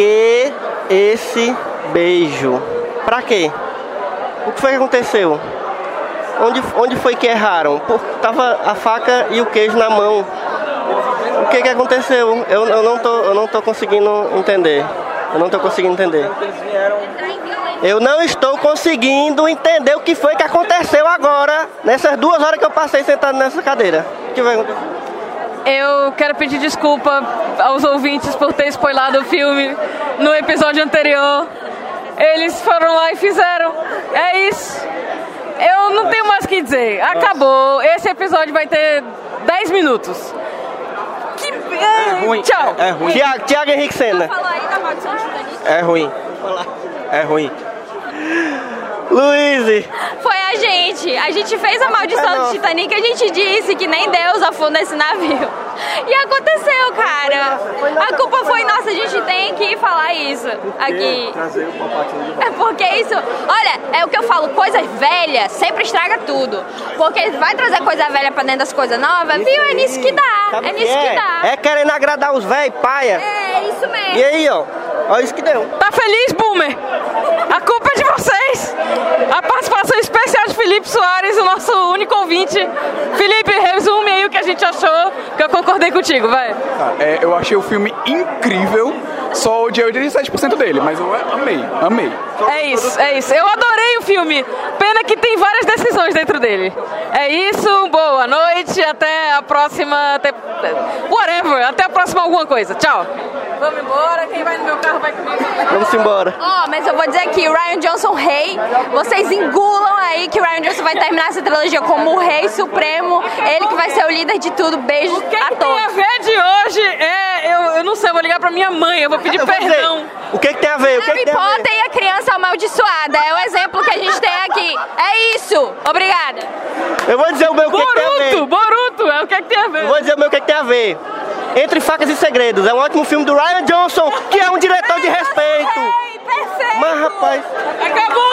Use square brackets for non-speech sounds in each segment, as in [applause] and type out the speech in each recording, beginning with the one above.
que esse beijo? Pra quê? O que foi que aconteceu? Onde, onde foi que erraram? Pô, tava a faca e o queijo na mão. O que que aconteceu? Eu, eu, não, tô, eu não tô conseguindo entender. Eu não tô conseguindo entender. Eu não estou conseguindo entender o que foi que aconteceu agora, nessas duas horas que eu passei sentado nessa cadeira. O que vai acontecer? Eu quero pedir desculpa aos ouvintes por ter spoilado o filme no episódio anterior. Eles foram lá e fizeram. É isso. Eu não tenho mais o que dizer. Acabou. Esse episódio vai ter 10 minutos. Que... É ruim. Tchau. É, é ruim. Tiago, Tiago Henrique Senna. É ruim. É ruim. Luiz, Foi a gente. A gente fez a maldição do Titanic. A gente disse que nem Deus afunda esse navio. E aconteceu, cara. A culpa foi nossa. A gente tem que falar isso aqui. Trazer o de. É porque isso. Olha, é o que eu falo. Coisas velhas sempre estraga tudo. Porque vai trazer coisa velha pra dentro das coisas novas, viu? É nisso que dá. Sabe É o nisso que é? dá. É querendo agradar os velhos, paia. É isso mesmo. E aí, ó. Olha isso que deu. Tá feliz, Boomer? A culpa é de vocês. A participação especial de Felipe Soares, o nosso único ouvinte. Felipe, resume aí o que a gente achou, que eu concordei contigo, vai. Tá, é, eu achei o filme incrível, só odiei 87% dele, mas eu amei, amei. É isso, é isso. Eu adorei o filme. Pena que tem várias decisões dentro dele. É isso, boa noite, até a próxima. Até, whatever, até a próxima alguma coisa. Tchau. Vamos embora, quem vai no meu carro vai comigo. Vamos embora. Ó, mas eu vou dizer aqui, o Ryan Johnson rei, vocês engulam aí que o Ryan Johnson vai terminar essa trilogia como o rei supremo, ele que vai ser o líder de tudo. Beijos O que, a que tem a ver de hoje é. Eu, eu não sei, eu vou ligar pra minha mãe, eu vou pedir Eu vou dizer, perdão. o que, que tem a ver? O que, que Harry tem a ver? Potter e a criança amaldiçoada, é o exemplo que a gente tem aqui. É isso, obrigada. Eu vou dizer o meu o que, que tem a ver. Boruto, Boruto, é o que, que tem a ver. Eu vou dizer o meu o que, que tem a ver. Entre Facas e Segredos. É um ótimo filme do Ryan Johnson, que é um diretor de respeito. Perfeito! Mas, rapaz, Acabou!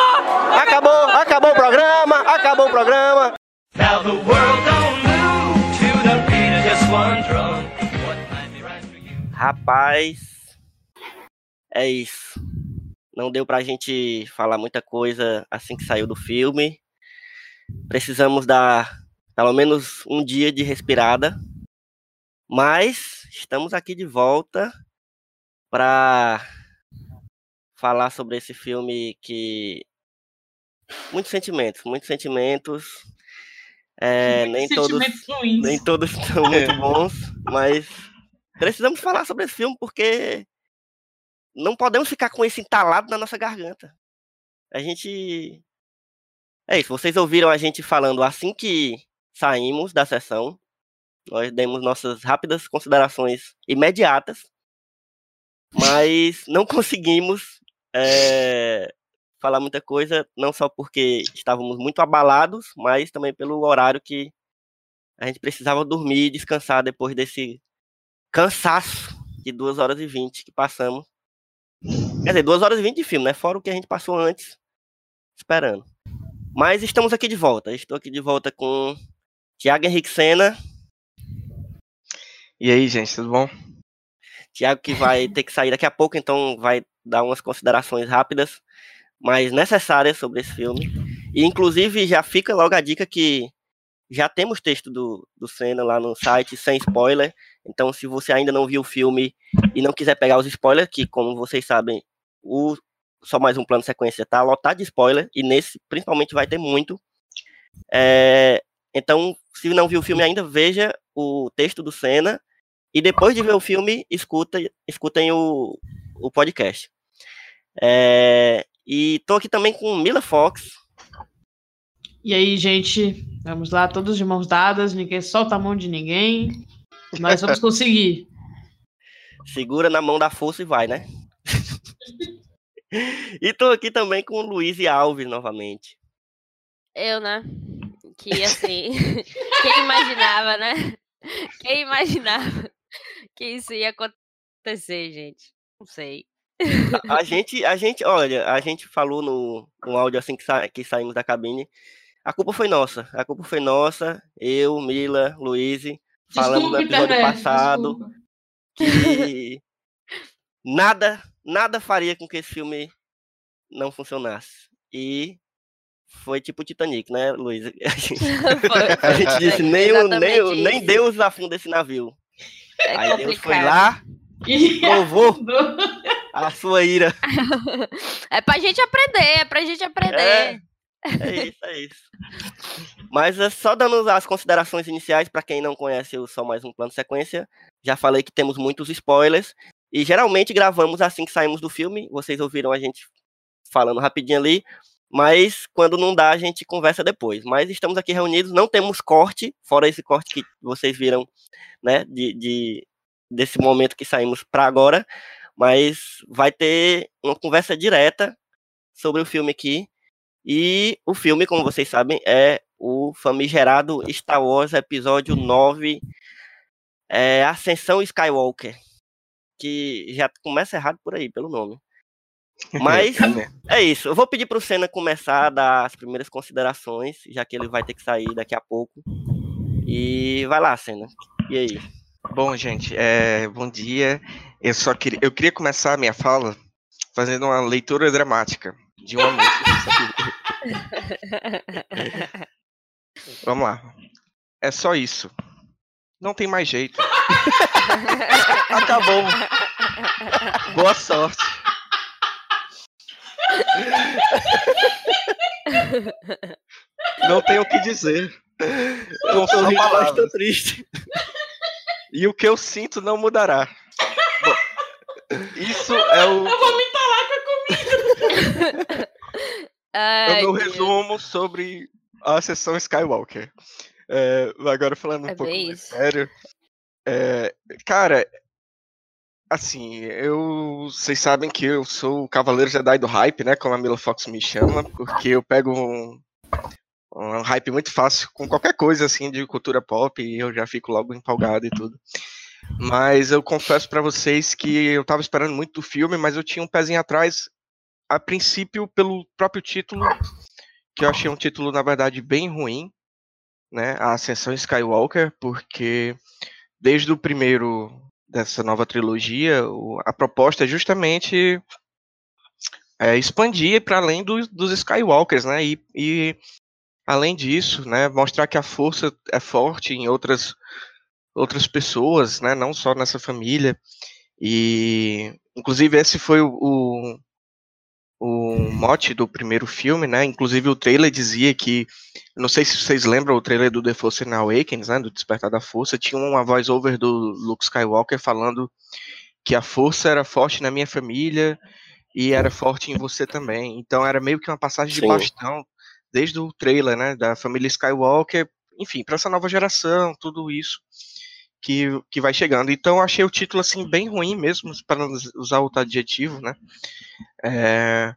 acabou, acabou o programa, acabou o programa. Now the world don't move to the beat of just one drum. What might be right for you? Rapaz, é isso. Não deu pra gente falar muita coisa assim que saiu do filme. Precisamos dar pelo menos um dia de respirada. Mas estamos aqui de volta para falar sobre esse filme que. Muitos sentimentos, muitos sentimentos. É, nem todos Sentimentos ruins. nem todos [laughs] são muito bons, mas precisamos falar sobre esse filme porque não podemos ficar com esse entalado na nossa garganta. A gente. É isso, vocês ouviram a gente falando assim que saímos da sessão. Nós demos nossas rápidas considerações imediatas, mas não [laughs] conseguimos é, falar muita coisa, não só porque estávamos muito abalados, mas também pelo horário que a gente precisava dormir e descansar depois desse cansaço de 2 horas e 20 que passamos. Quer dizer, 2 horas e 20 de filme, né? Fora o que a gente passou antes esperando. Mas estamos aqui de volta. Estou aqui de volta com Tiago Henrique Sena. E aí, gente, tudo bom? Tiago que vai ter que sair daqui a pouco, então vai dar umas considerações rápidas, mas necessárias sobre esse filme. E inclusive já fica logo a dica que já temos texto do, do Senna lá no site, sem spoiler. Então, se você ainda não viu o filme e não quiser pegar os spoilers, que como vocês sabem, o só mais um plano sequência tá lotado de spoiler, e nesse principalmente vai ter muito. É, então, se não viu o filme ainda, veja o texto do Senna e depois de ver o filme, escuta, escutem o, o podcast. É, e tô aqui também com Mila Fox. E aí, gente, vamos lá, todos de mãos dadas, ninguém solta a mão de ninguém. Nós vamos [laughs] conseguir. Segura na mão da força e vai, né? [laughs] e tô aqui também com o Luiz e Alves novamente. Eu, né? Que assim. [laughs] quem imaginava, né? Quem imaginava que isso ia acontecer, gente? Não sei. A, a [laughs] gente, a gente, olha, a gente falou no, no áudio assim que, sa que saímos da cabine. A culpa foi nossa. A culpa foi nossa. Eu, Mila, Luiz. Falamos no episódio internet, passado desculpa. que [laughs] nada, nada faria com que esse filme não funcionasse. E foi tipo Titanic, né, Luiz? [laughs] A gente, Foi- a gente disse, nem, o, nem, o- nem. Deus afunda esse navio. É Aí Deus foi lá, E provou. A sua ira. [laughs] É pra gente aprender, é pra gente aprender. É, é isso, é isso. Mas é só dando as considerações iniciais, para quem não conhece o Só Mais Um Plano Sequência, já falei que temos muitos spoilers, e geralmente gravamos assim que saímos do filme, vocês ouviram a gente falando rapidinho ali, mas quando não dá, a gente conversa depois. Mas estamos aqui reunidos, não temos corte, fora esse corte que vocês viram, né, de, de- desse momento que saímos para agora, mas vai ter uma conversa direta sobre o filme aqui. E o filme, como vocês sabem, é o famigerado Star Wars Episódio 9, é Ascensão Skywalker, que já começa errado por aí, pelo nome. [laughs] Mas é isso. Eu vou pedir para o Senna começar a dar as primeiras considerações, já que ele vai ter que sair daqui a pouco. E vai lá, Senna. E aí? Bom, gente, é, bom dia. Eu só queria, eu queria começar a minha fala fazendo uma leitura dramática de uma música. [laughs] Vamos lá. É só isso. Não tem mais jeito. Acabou. Boa sorte. Não tenho o que dizer. Não são palavras. Estou triste. E o que eu sinto não mudará. Bom, isso é o, Eu vou me entalar com a comida. [laughs] é o meu Deus. resumo sobre a sessão Skywalker. É, agora falando um É pouco mais isso. sério. é, cara, assim, eu. Vocês sabem que eu sou o Cavaleiro Jedi do hype, né? Como a Mila Fox me chama, porque eu pego um, um hype muito fácil com qualquer coisa assim de cultura pop e eu já fico logo empolgado e tudo. Mas eu confesso pra vocês que eu tava esperando muito do filme, mas eu tinha um pezinho atrás, a princípio, pelo próprio título, que eu achei um título, na verdade, bem ruim, né? A Ascensão Skywalker, porque desde o primeiro dessa nova trilogia, a proposta é justamente é, expandir para além dos, dos Skywalkers, né? E, e além disso, né, mostrar que a força é forte em outras outras pessoas, né, não só nessa família. E inclusive esse foi o, o, o mote do primeiro filme, né? Inclusive o trailer dizia que, não sei se vocês lembram o trailer do The Force Awakens, né, do Despertar da Força, tinha uma voice over do Luke Skywalker falando que a força era forte na minha família e era forte em você também. Então era meio que uma passagem de Sim. bastão desde o trailer, né, da família Skywalker, enfim, para essa nova geração, tudo isso que, que vai chegando. Então achei o título assim bem ruim mesmo, para usar outro adjetivo, né? É,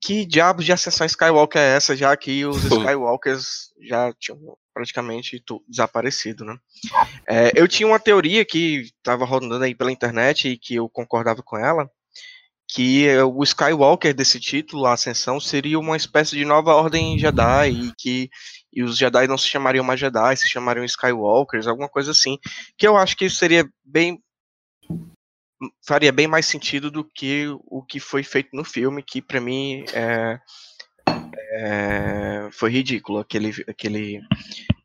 que diabos de ascensão Skywalker é essa, já que os [laughs] Skywalkers já tinham praticamente desaparecido, né? É, eu tinha uma teoria que estava rodando aí pela internet e que eu concordava com ela, que o Skywalker desse título, a Ascensão, seria uma espécie de nova ordem Jedi e que e os Jedi não se chamariam mais Jedi, se chamariam Skywalkers, alguma coisa assim, que eu acho que seria bem faria bem mais sentido do que o que foi feito no filme, que pra mim é, é, foi ridículo, aquele, aquele,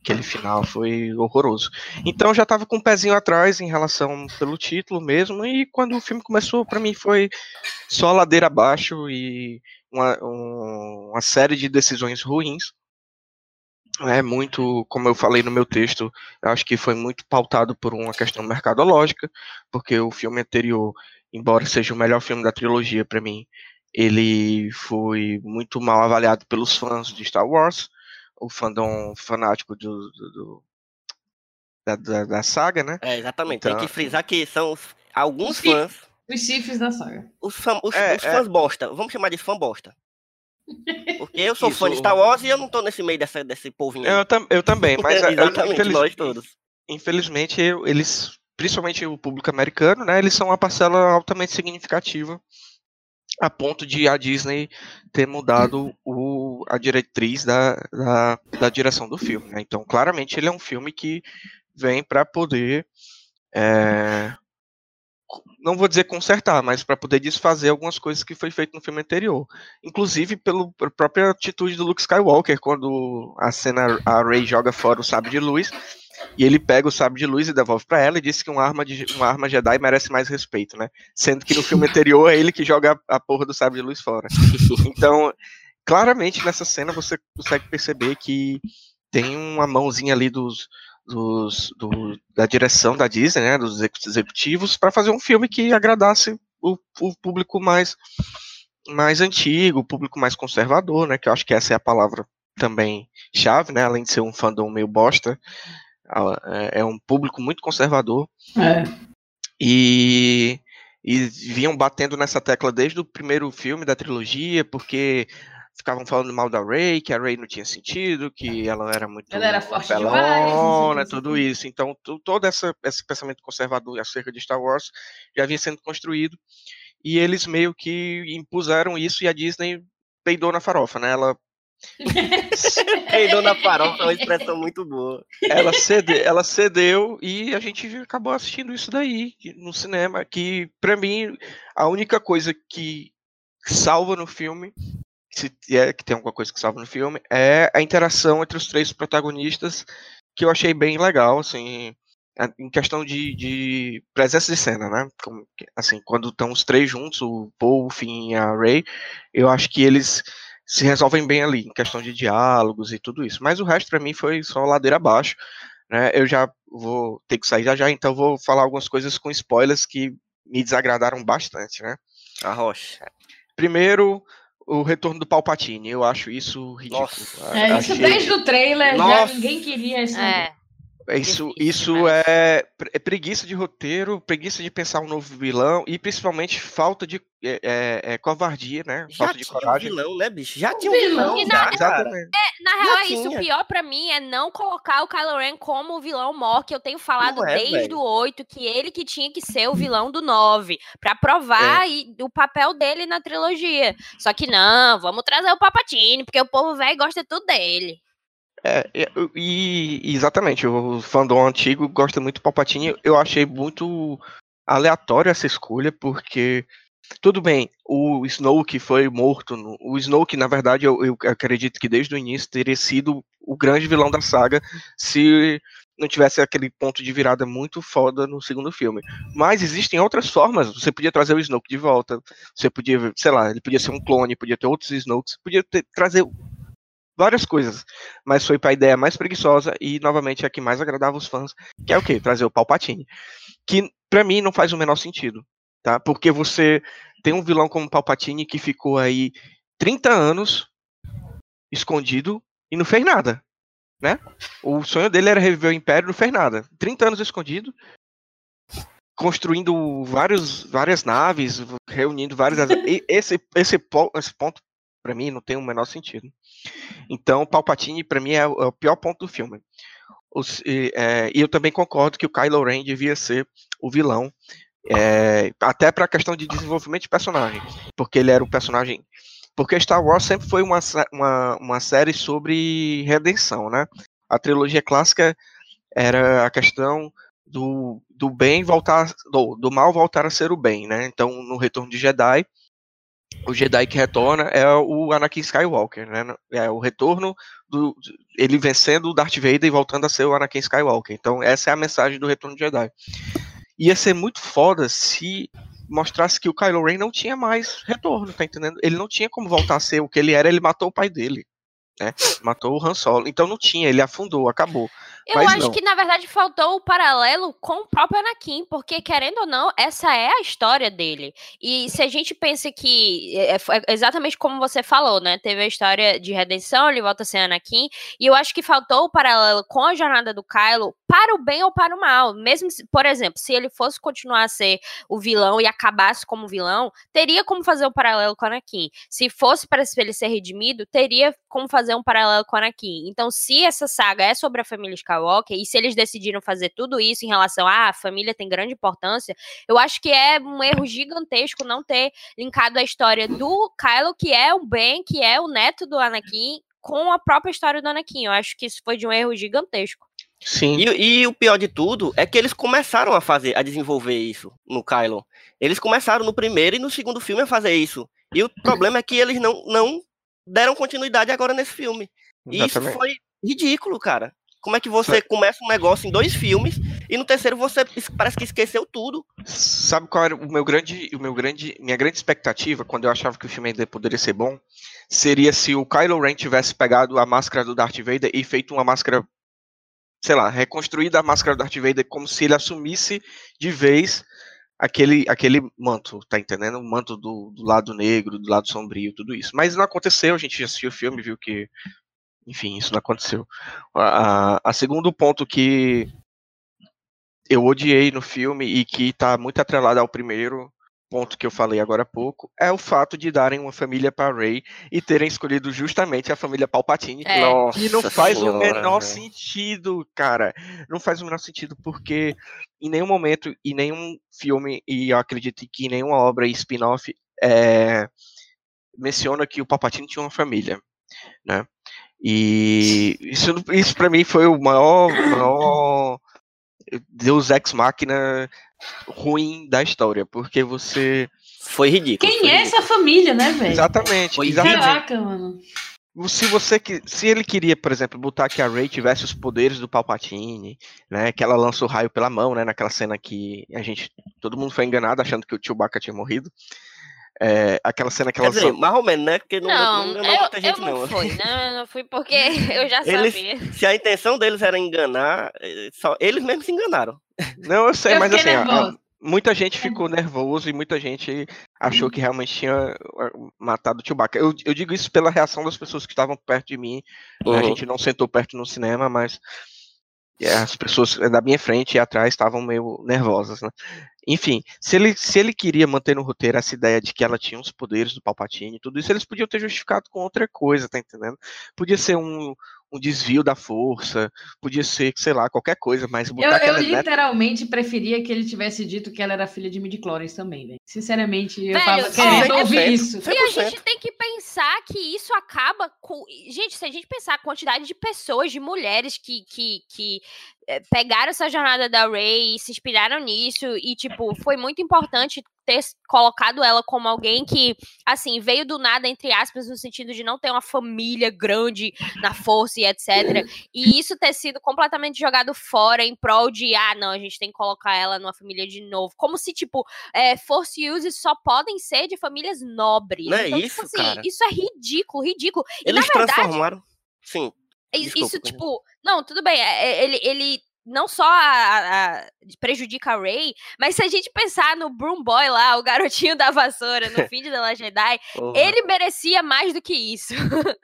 aquele final foi horroroso. Então já tava com um pezinho atrás em relação pelo título mesmo, e quando o filme começou, pra mim foi só ladeira abaixo e uma, um- uma série de decisões ruins. É muito, como eu falei no meu texto, acho que foi muito pautado por uma questão mercadológica, porque o filme anterior, embora seja o melhor filme da trilogia para mim, ele foi muito mal avaliado pelos fãs de Star Wars, o fandom fanático do, do- do- da, da, da saga, né? É, exatamente. Tem Então- que frisar que são os- alguns Os fãs, Os cifres da saga. os, fã- os- É, os é. fãs bosta. Vamos chamar de fã bosta. [laughs] Porque eu sou fã de Isso. Star Wars e eu não tô nesse meio dessa, desse povinho. Eu, tam- eu também, [laughs] mas Exatamente, infeliz- nós todos. infelizmente eu- eles, principalmente o público americano, né, eles são uma parcela altamente significativa a ponto de a Disney ter mudado o, a diretriz da, da, da direção do filme. né? Então, claramente, ele é um filme que vem para poder, é, não vou dizer consertar, mas para poder desfazer algumas coisas que foi feito no filme anterior. Inclusive pelo, pela própria atitude do Luke Skywalker, quando a cena a Rey joga fora o sabre de luz e ele pega o sabre de luz e devolve para ela e diz que uma arma, de, uma arma Jedi merece mais respeito, né? Sendo que no filme anterior é ele que joga a, porra do sabre de luz fora. Então, claramente nessa cena você consegue perceber que tem uma mãozinha ali dos, dos do- da direção da Disney, né, dos exec- executivos, para fazer um filme que agradasse o, o público mais mais antigo, o público mais conservador, né, que eu acho que essa é a palavra também chave, né, além de ser um fandom meio bosta, é- é um público muito conservador É. e, e vinham batendo nessa tecla desde o primeiro filme da trilogia, porque ficavam falando mal da Rey, que a Rey não tinha sentido, que ela era muito Ela era forte apelona, demais, tudo isso. Então, todo essa, esse pensamento conservador acerca de Star Wars já vinha sendo construído, e eles meio que impuseram isso, e a Disney peidou na farofa, né? Ela [laughs] Peidou na farofa é uma expressão muito boa. ela, cede, ela cedeu e a gente acabou assistindo isso daí no cinema. Que, pra mim, a única coisa que salva no filme, se é que tem alguma coisa que salva no filme, é a interação entre os três protagonistas, que eu achei bem legal, assim, em questão de, de presença de cena, né? Assim, quando estão os três juntos, o Paul, o Finn e a Ray, eu acho que eles se resolvem bem ali, em questão de diálogos e tudo isso. Mas o resto, pra mim, foi só ladeira abaixo. Né? Eu já vou ter que sair já já, então vou falar algumas coisas com spoilers que me desagradaram bastante, né? A rocha. Primeiro, o retorno do Palpatine. Eu acho isso ridículo. Nossa. É, isso Achei- desde o trailer, já Nossa. ninguém queria esse É. Isso, Difícil isso demais. é, é preguiça de roteiro, preguiça de pensar um novo vilão e principalmente falta de é, é, é, covardia, né? Já Falta de tinha um coragem. vilão, né, bicho? Já tinha um vilão. vilão, E já, na-. Na Já real, é isso. O pior pra mim é não colocar o Kylo Ren como o vilão mor, que eu tenho falado é, desde velho. o 8, que ele que tinha que ser o vilão do 9, pra provar É. e- o papel dele na trilogia. Só que não, vamos trazer o Papatini, porque o povo velho gosta tudo dele. É, e, e- exatamente, o fandom antigo gosta muito do Palpatine. Eu achei muito aleatório essa escolha, porque tudo bem, o Snoke foi morto. no- o Snoke, na verdade, eu, eu acredito que desde o início teria sido o grande vilão da saga se não tivesse aquele ponto de virada muito foda no segundo filme. Mas existem outras formas. Você podia trazer o Snoke de volta. Você podia, sei lá, ele podia ser um clone, podia ter outros Snokes, podia ter, trazer várias coisas. Mas foi para a ideia mais preguiçosa e novamente a que mais agradava os fãs, que é o quê? Trazer o Palpatine. Que pra mim não faz o menor sentido, tá? Porque você tem um vilão como Palpatine que ficou aí 30 anos escondido e não fez nada, né? O sonho dele era reviver o Império, não fez nada. 30 anos escondido, construindo vários, várias naves, reunindo várias. esse, esse, esse ponto, pra mim, não tem o menor sentido. Então, Palpatine, pra mim, é o, é o pior ponto do filme. Os- e, é, e eu também concordo que o Kylo Ren devia ser o vilão, é, até pra questão de desenvolvimento de personagem, porque ele era o personagem. Porque Star Wars sempre foi uma, uma, uma série sobre redenção, né? A trilogia clássica era a questão do, do bem voltar, do, do mal voltar a ser o bem, né? Então, no Retorno de Jedi, o Jedi que retorna é o Anakin Skywalker, né? É o retorno do ele vencendo o Darth Vader e voltando a ser o Anakin Skywalker. Então, essa é a mensagem do Retorno de Jedi. Ia ser muito foda se mostrasse que o Kylo Ren não tinha mais retorno, tá entendendo? Ele não tinha como voltar a ser o que ele era, ele matou o pai dele, né? Matou o Han Solo. Então não tinha, ele afundou, acabou. Eu Mas acho não. que, na verdade, faltou o paralelo com o próprio Anakin, porque, querendo ou não, essa é a história dele. E se a gente pensa que, é, foi exatamente como você falou, né? Teve a história de redenção, ele volta a ser Anakin, e eu acho que faltou o paralelo com a jornada do Kylo para o bem ou para o mal. Mesmo, se- por exemplo, se ele fosse continuar a ser o vilão e acabasse como vilão, teria como fazer um paralelo com o Anakin. Se fosse para ele ser redimido, teria como fazer um paralelo com o Anakin. Então, se essa saga é sobre a família Skywalker, e se eles decidiram fazer tudo isso em relação a ah, família tem grande importância, eu acho que é um erro gigantesco não ter linkado a história do Kylo, que é o Ben, que é o neto do Anakin, com a própria história do Anakin. Eu acho que isso foi de um erro gigantesco. Sim. E, e o pior de tudo é que eles começaram a fazer, a desenvolver isso no Kylo. Eles começaram no primeiro e no segundo filme a fazer isso. E o problema é que eles não, não deram continuidade agora nesse filme. E isso foi ridículo, cara. Como é que você começa um negócio em dois filmes e no terceiro você parece que esqueceu tudo? Sabe qual era o meu grande, o meu grande, minha grande expectativa quando eu achava que o filme ainda poderia ser bom? Seria se o Kylo Ren tivesse pegado a máscara do Darth Vader e feito uma máscara, sei lá, reconstruída a máscara do Darth Vader como se ele assumisse de vez aquele, aquele manto, tá entendendo? O manto do, do lado negro, do lado sombrio, tudo isso. Mas não aconteceu, a gente assistiu o filme, viu que, enfim, isso não aconteceu. A, a, a segundo ponto que eu odiei no filme e que tá muito atrelado ao primeiro ponto que eu falei agora há pouco, é o fato de darem uma família para Rey e terem escolhido justamente a família Palpatine, É. que não Nossa faz o senhora, menor velho. sentido, cara. Não faz o menor sentido porque em nenhum momento, em nenhum filme, e eu acredito que em nenhuma obra e spin-off, é, menciona que o Palpatine tinha uma família, né? E isso, isso para mim foi o maior, maior Deus Ex Machina ruim da história, porque você. Foi ridículo. Quem foi é ridículo. essa família, né, velho? Exatamente, Foi exatamente. Caraca, mano. Se você que se ele queria, por exemplo, botar que a Rey tivesse os poderes do Palpatine, né, que ela lança o raio pela mão, né, naquela cena que a gente todo mundo foi enganado achando que o Chewbacca tinha morrido. É, aquela cena que Quer ela dizer, mais ou menos, né? Porque não, Não, não, não, eu, muita gente eu não, não. fui, né? Eu não fui porque [laughs] eu já Eles- sabia. Se a intenção deles era enganar, eh, só eles mesmos se enganaram. Não, eu sei, Eu mas assim, a- a- muita gente ficou nervoso e muita gente achou que realmente tinha uh, matado o Chewbacca. Eu, eu digo isso pela reação das pessoas que estavam perto de mim. né, A Uhum. gente não sentou perto no cinema, mas as pessoas da minha frente e atrás estavam meio nervosas, né? Enfim, se ele, se ele queria manter no roteiro essa ideia de que ela tinha os poderes do Palpatine e tudo isso, eles podiam ter justificado com outra coisa, tá entendendo? Podia ser um, um desvio da força, podia ser, sei lá, qualquer coisa, mas botar Eu, eu aquela literalmente preferia que ele tivesse dito que ela era filha de midi-chlorians também, velho. Sinceramente, eu Velho, tava ó, querendo ouvir 100%. isso. E a gente tem que pensar que isso acaba com. Gente, se a gente pensar a quantidade de pessoas, de mulheres que, que, que pegaram essa jornada da Ray e se inspiraram nisso, e, tipo, foi muito importante ter colocado ela como alguém que, assim, veio do nada, entre aspas, no sentido de não ter uma família grande na força e etc. E isso ter sido completamente jogado fora em prol de, ah, não, a gente tem que colocar ela numa família de novo. Como se, tipo, é, force uses só podem ser de famílias nobres. Não é então, isso, tipo assim, cara. isso é ridículo, ridículo. E Eles na verdade, transformaram. Sim. I- desculpa, isso, tipo, não, tudo bem, é- é- ele, ele não só a- a- prejudica a Ray, mas se a gente pensar no Broom Boy lá, o garotinho [laughs] da vassoura, no fim de The Last Jedi, ele merecia mais do que isso. [laughs]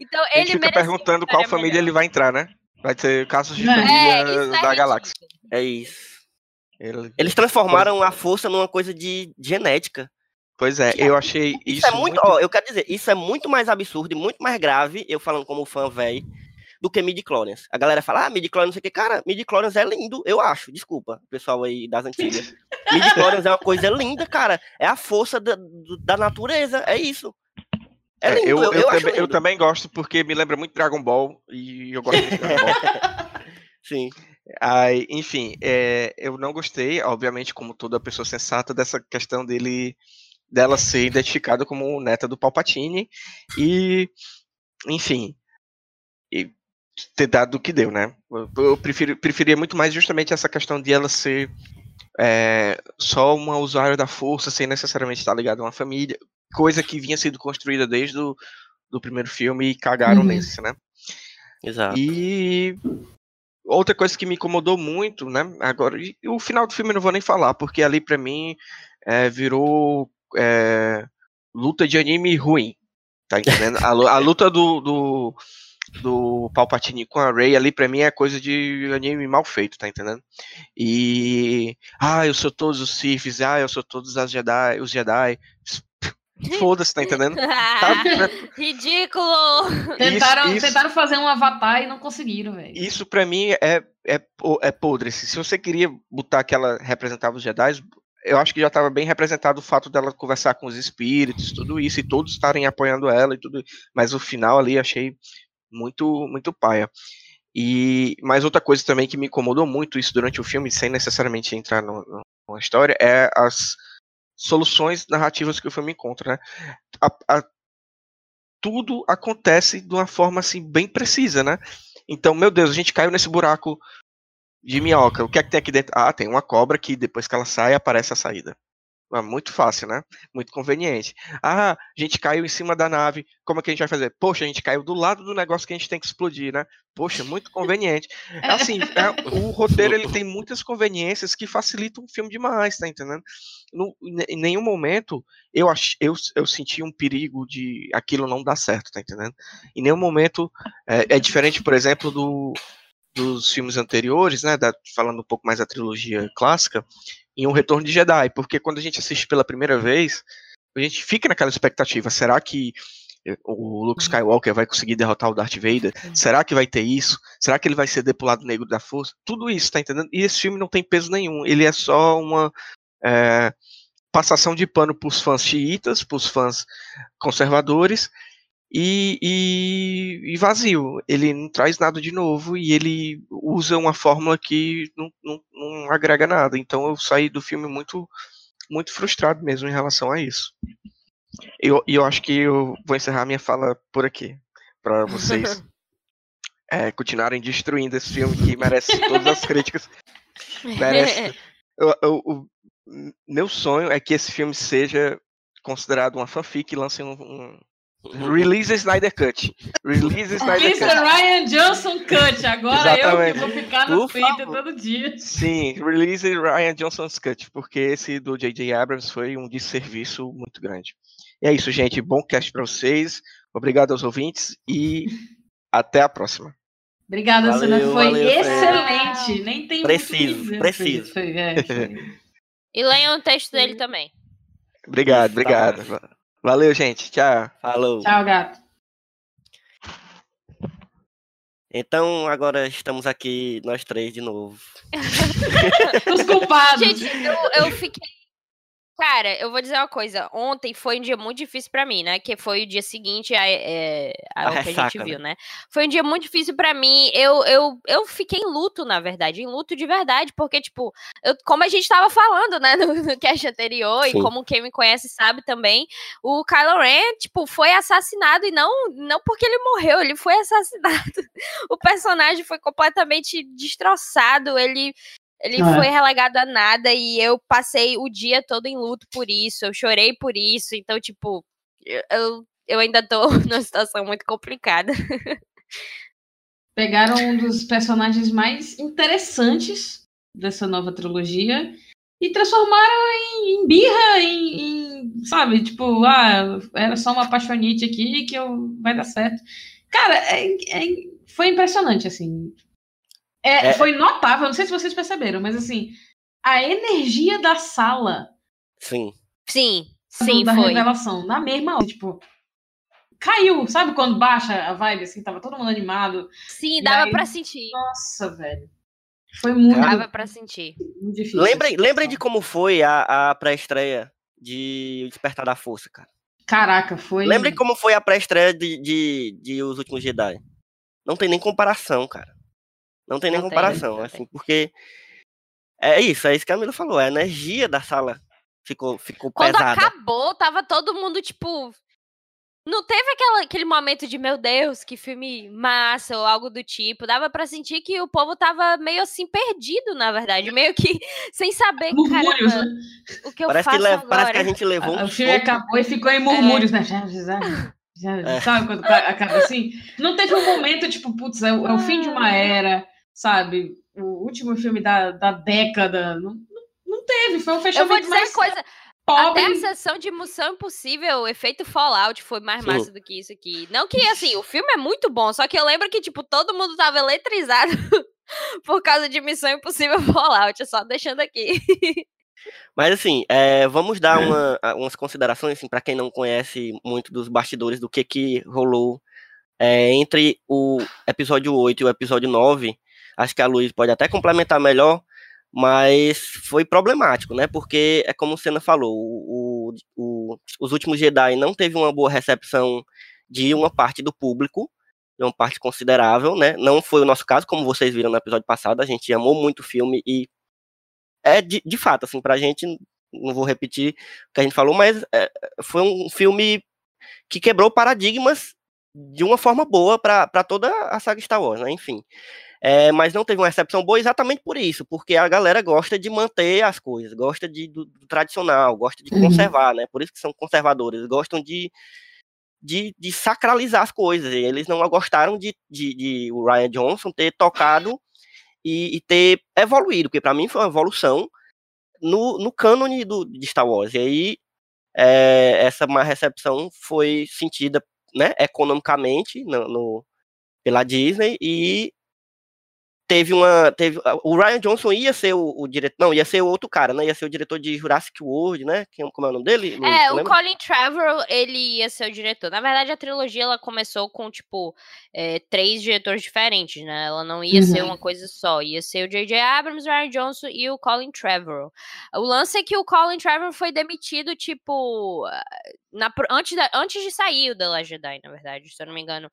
então, A gente ele fica merecia perguntando qual família melhor. ele vai entrar, né? Vai ter casos de É, família É, é da galáxia. É isso. Ele- Eles transformaram a força numa coisa de genética. Pois é, eu achei Isso, isso, é muito, ó, eu quero dizer, isso é muito mais absurdo e muito mais grave, eu falando como fã velho, do que midi-chlorians. A galera fala, ah, midi-chlorians não sei o que. Cara, midi-chlorians é lindo, eu acho, desculpa, pessoal aí das antigas. [laughs] midi-chlorians é uma coisa linda, cara. É a força da, da natureza, é isso. É É, lindo, eu, eu, eu eu também, eu também gosto porque me lembra muito Dragon Ball e eu gosto muito de Dragon Ball. [laughs] Sim. Aí, enfim, é, eu não gostei, obviamente, como toda pessoa sensata, dessa questão dele dela ser identificada como neta do Palpatine e, enfim, e ter dado o que deu, né? Eu, prefiro, preferia muito mais justamente essa questão de ela ser é, só uma usuária da força, sem necessariamente estar ligada a uma família, coisa que vinha sendo construída desde o do primeiro filme e cagaram Uhum. nesse, né? Exato. E outra coisa que me incomodou muito, né? Agora, e o final do filme eu não vou nem falar, porque ali pra mim é, virou é, luta de anime ruim, tá entendendo? A, a luta do, do, do Palpatine com a Rey ali pra mim é coisa de anime mal feito, tá entendendo? E ah, eu sou todos os Siths, ah, eu sou todos as Jedi, os Jedi. [laughs] Foda-se, tá entendendo? Tá- [laughs] Ridículo! Tentaram, Isso- isso- tentaram fazer um avatar e não conseguiram, velho. Isso pra mim é, é, é podre. assim. Se você queria botar que ela representava os Jedi, eu acho que já estava bem representado o fato dela conversar com os espíritos, tudo isso, e todos estarem apoiando ela e tudo. Mas o final ali achei muito, muito paia. E mais outra coisa também que me incomodou muito isso durante o filme, sem necessariamente entrar no, no- numa história, é as soluções narrativas que o filme encontra, né? A- a- tudo acontece de uma forma assim bem precisa, né? Então, meu Deus, a gente caiu nesse buraco de minhoca. O que é que tem aqui dentro? Ah, tem uma cobra que depois que ela sai, aparece a saída. Ah, muito fácil, né? Muito conveniente. Ah, a gente caiu em cima da nave. Como é que a gente vai fazer? Poxa, a gente caiu do lado do negócio que a gente tem que explodir, né? Poxa, muito conveniente. [laughs] Assim, é, o roteiro ele tem muitas conveniências que facilitam o filme demais, tá entendendo? No- em nenhum momento eu, ach, eu, eu senti um perigo de aquilo não dar certo, tá entendendo? Em nenhum momento é, é diferente, por exemplo, do, dos filmes anteriores, né? da- falando um pouco mais da trilogia clássica, em um Retorno de Jedi, porque quando a gente assiste pela primeira vez, a gente fica naquela expectativa: será que eh, o Luke Skywalker vai conseguir derrotar o Darth Vader? Será que vai ter isso? Será que ele vai ser depulado negro da força? Tudo isso, tá entendendo? E esse filme não tem peso nenhum, ele é só uma é, passação de pano pros fãs xiitas, pros fãs conservadores, e, e- e vazio. Ele não traz nada de novo e ele usa uma fórmula que não, não, não agrega nada. Então eu saí do filme muito, muito frustrado mesmo em relação a isso. E eu, eu acho que eu vou encerrar minha fala por aqui, para vocês [laughs] é, continuarem destruindo esse filme que merece todas as críticas. [laughs] Merece. Eu- eu- o meu sonho é que esse filme seja considerado uma fanfic e lance um, um Release Snyder Cut. Release Snyder Mr. Cut. Ryan Johnson Cut. Agora eu que vou ficar no Por Twitter favor. todo dia. Sim, release Ryan Johnson's Cut, porque esse do J.J. Abrams foi um desserviço muito grande. E é isso, gente. Bom cast pra vocês. Obrigado aos ouvintes e até a próxima. Obrigada, Sena. Foi valeu, excelente. Nem tem Preciso, preciso. Foi, é, foi. [laughs] E leiam o texto dele também. Obrigado, Isso, tá obrigado. Va- Valeu, gente. Tchau. Falou. Tchau, gato. Então agora estamos aqui nós três de novo. [laughs] Os culpados. Gente, eu, eu fiquei. Cara, eu vou dizer uma coisa. Ontem foi um dia muito difícil pra mim, né? Que foi o dia seguinte a, é, A ao que a gente viu, né? Foi um dia muito difícil pra mim. Eu, eu, eu fiquei em luto, na verdade. Em luto de verdade. Porque, tipo, eu- como a gente tava falando, né? [laughs] No, no cast anterior, Sim. e como quem me conhece sabe também, o Kylo Ren, tipo, foi assassinado. E não, não porque ele morreu, ele foi [laughs] assassinado. O personagem foi completamente destroçado. Ele ele É. foi relegado a nada e eu passei o dia todo em luto por isso. Eu chorei por isso. Então, tipo, eu- eu, eu ainda tô [laughs] numa situação muito complicada. Pegaram um dos personagens mais interessantes dessa nova trilogia e transformaram em, em birra, em, em, sabe, tipo, ah, era só uma apaixonite aqui que eu, vai dar certo. Cara, é- é- foi impressionante, assim. É, É. Foi notável, não sei se vocês perceberam, mas assim, a energia da sala Sim. Sim, sim, da foi. revelação, na mesma hora, tipo, caiu, sabe quando baixa a vibe, assim, tava todo mundo animado. Sim, dava aí- pra sentir. Nossa, velho. Foi muito, Dava pra sentir. muito difícil. Lembrem, essa lembrem de como foi a, a pré-estreia de O Despertar da Força, cara. Caraca, foi. Lembrem como foi a pré-estreia de, de, de Os Últimos Jedi. Não tem nem comparação, cara. Não tem nem Não tem, comparação, não assim, tem. porque é isso, é isso que a Camila falou. A energia da sala ficou, ficou Quando pesada. acabou, tava todo mundo, tipo. Não teve aquela, aquele momento de, meu Deus, que filme massa ou algo do tipo. Dava pra sentir que o povo tava meio assim perdido, na verdade. Meio que [laughs] sem saber, Murmúrios, caramba, né? o que eu Parece que, faço le- agora. parece que a gente levou Ah, um O filme soco. acabou e ficou em murmúrios, né? Já, já, já, [laughs] É. Sabe quando ca- acaba assim? Não teve um momento, tipo, putz, é, o- é o fim de uma era, sabe? O último filme da, da década. Não, não- teve, foi um Eu fechamento vou dizer mais uma coisa, pobre. até a sessão de Missão Impossível, o efeito Fallout foi mais Sim. massa do que isso aqui. Não que, assim, o filme é muito bom, só que eu lembro que, tipo, todo mundo tava eletrizado [laughs] por causa de Missão Impossível [laughs] Fallout, só deixando aqui. Mas assim, é, vamos dar uma- a- umas considerações assim, para quem não conhece muito dos bastidores do que, que rolou é, entre o episódio 8 e o episódio 9. Acho que a Luiz pode até complementar melhor, mas foi problemático, né? Porque é como o Senna falou, o, o- os últimos Jedi não teve uma boa recepção de uma parte do público, de uma parte considerável, né? Não foi o nosso caso, como vocês viram no episódio passado, a gente amou muito o filme e é de, de fato, assim, pra gente, não vou repetir o que a gente falou, mas é, foi um filme que quebrou paradigmas de uma forma boa pra toda a saga Star Wars, né? Enfim. É, mas não teve uma recepção boa exatamente por isso, porque a galera gosta de manter as coisas, gosta de, do, do tradicional, gosta de Uhum. conservar, né? Por isso que são conservadores, gostam de, de, de sacralizar as coisas. Eles não gostaram de, de, de o Ryan Johnson ter tocado e, e ter evoluído, porque para mim foi uma evolução no, no cânone do, de Star Wars. E aí é, essa má recepção foi sentida né, economicamente no, no- pela Disney e teve uma. Teve, o Ryan Johnson ia ser o, o diretor. Não, ia ser o outro cara, né? Ia ser o diretor de Jurassic World, né? Quem, como é o nome dele? Luiz, É, o lembra? Colin Trevorrow, ele ia ser o diretor. Na verdade, a trilogia, ela começou com, tipo, é, três diretores diferentes, né? Ela não ia ser Uhum. uma coisa só. Ia ser o J.J. Abrams, o Ryan Johnson e o Colin Trevorrow. O lance é que o Colin Trevorrow foi demitido, tipo, na, pro- antes, da, antes de sair o The Last Jedi, na verdade, se eu não me engano.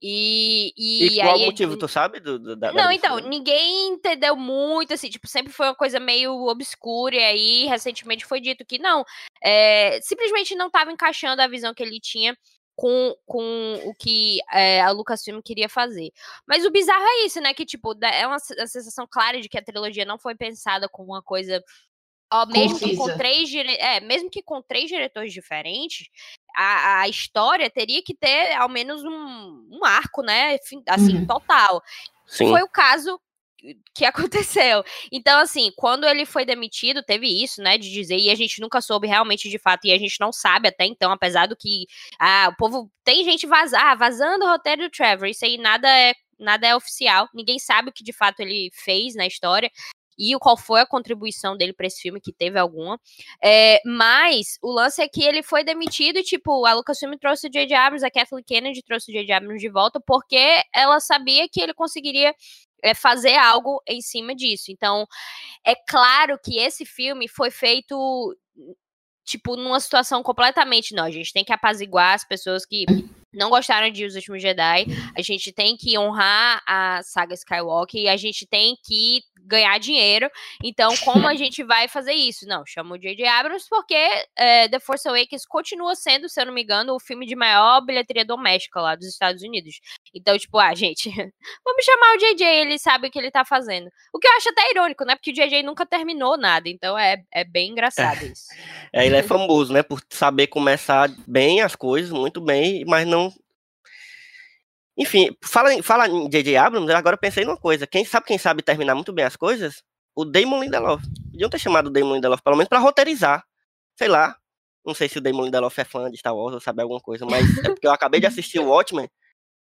E, e, E qual aí... o motivo, tu sabe? Do, do- da, da Não, demissão? então, ninguém entendeu muito, assim, tipo, sempre foi uma coisa meio obscura, e aí, recentemente foi dito que não, é, simplesmente não estava encaixando a visão que ele tinha com, com o que é, a Lucasfilm queria fazer. Mas o bizarro é isso, né, que, tipo, é uma, uma sensação clara de que a trilogia não foi pensada como uma coisa... Ó, mesmo que com três dire- é, mesmo que com três diretores diferentes, a, a história teria que ter ao menos um, um arco, né? Assim, Uhum. total Sim. foi o caso que [laughs] aconteceu. Então, assim, quando ele foi demitido, teve isso, né, de dizer, e a gente nunca soube realmente de fato, e a gente não sabe até então, apesar do que ah, o povo tem gente vazar, vazando o roteiro do Trevor, isso aí nada é nada é oficial, ninguém sabe o que de fato ele fez na história e qual foi a contribuição dele pra esse filme, que teve alguma. É, mas o lance é que ele foi demitido e, tipo, a Lucasfilm trouxe o J.J. Abrams, a Kathleen Kennedy trouxe o J.J. Abrams de volta, porque ela sabia que ele conseguiria é, fazer algo em cima disso. Então, é claro que esse filme foi feito tipo, numa situação completamente. Não, a gente tem que apaziguar as pessoas que não gostaram de Os Últimos Jedi. A gente tem que honrar a saga Skywalker e a gente tem que ganhar dinheiro. Então, como a gente vai fazer isso? Não, chama o J.J. Abrams porque é, The Force Awakens continua sendo, se eu não me engano, o filme de maior bilheteria doméstica lá dos Estados Unidos. Então, tipo, ah, gente, [laughs] vamos chamar o JJ, ele sabe o que ele tá fazendo. O que eu acho até irônico, né? Porque o JJ nunca terminou nada, então é, é bem engraçado isso. É, ele é famoso, né? Por saber começar bem as coisas, muito bem, mas não. Enfim, fala, em- fala em J.J. Abrams, eu agora pensei numa coisa. Quem sabe quem sabe terminar muito bem as coisas? O Damon Lindelof. Podiam ter chamado o Damon Lindelof, pelo menos pra roteirizar. Sei lá. Não sei se o Damon Lindelof é fã de Star Wars ou sabe alguma coisa, mas é porque eu acabei de assistir o Watchmen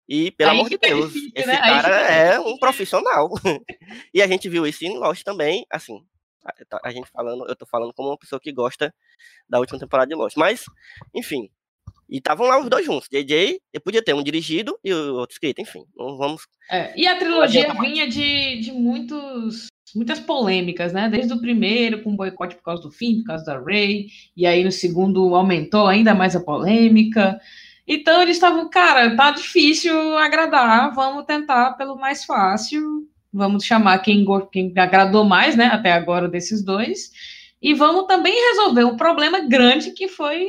e, pelo Aí amor de Deus, difícil, esse né? Cara é um profissional. [laughs] e a gente viu isso em Lost também, assim, a, a gente falando, eu tô falando como uma pessoa que gosta da última temporada de Lost. Mas, enfim. E estavam lá os dois juntos. JJ, eu podia ter um dirigido e o outro escrito, enfim. Não vamos. É, e a trilogia vinha de, de muitos, muitas polêmicas, né? Desde o primeiro, com boicote por causa do fim, por causa da Rey, e aí no segundo aumentou ainda mais a polêmica. Então eles estavam, cara, tá difícil agradar, vamos tentar pelo mais fácil, vamos chamar quem, quem agradou mais, né? Até agora desses dois, e vamos também resolver um problema grande que foi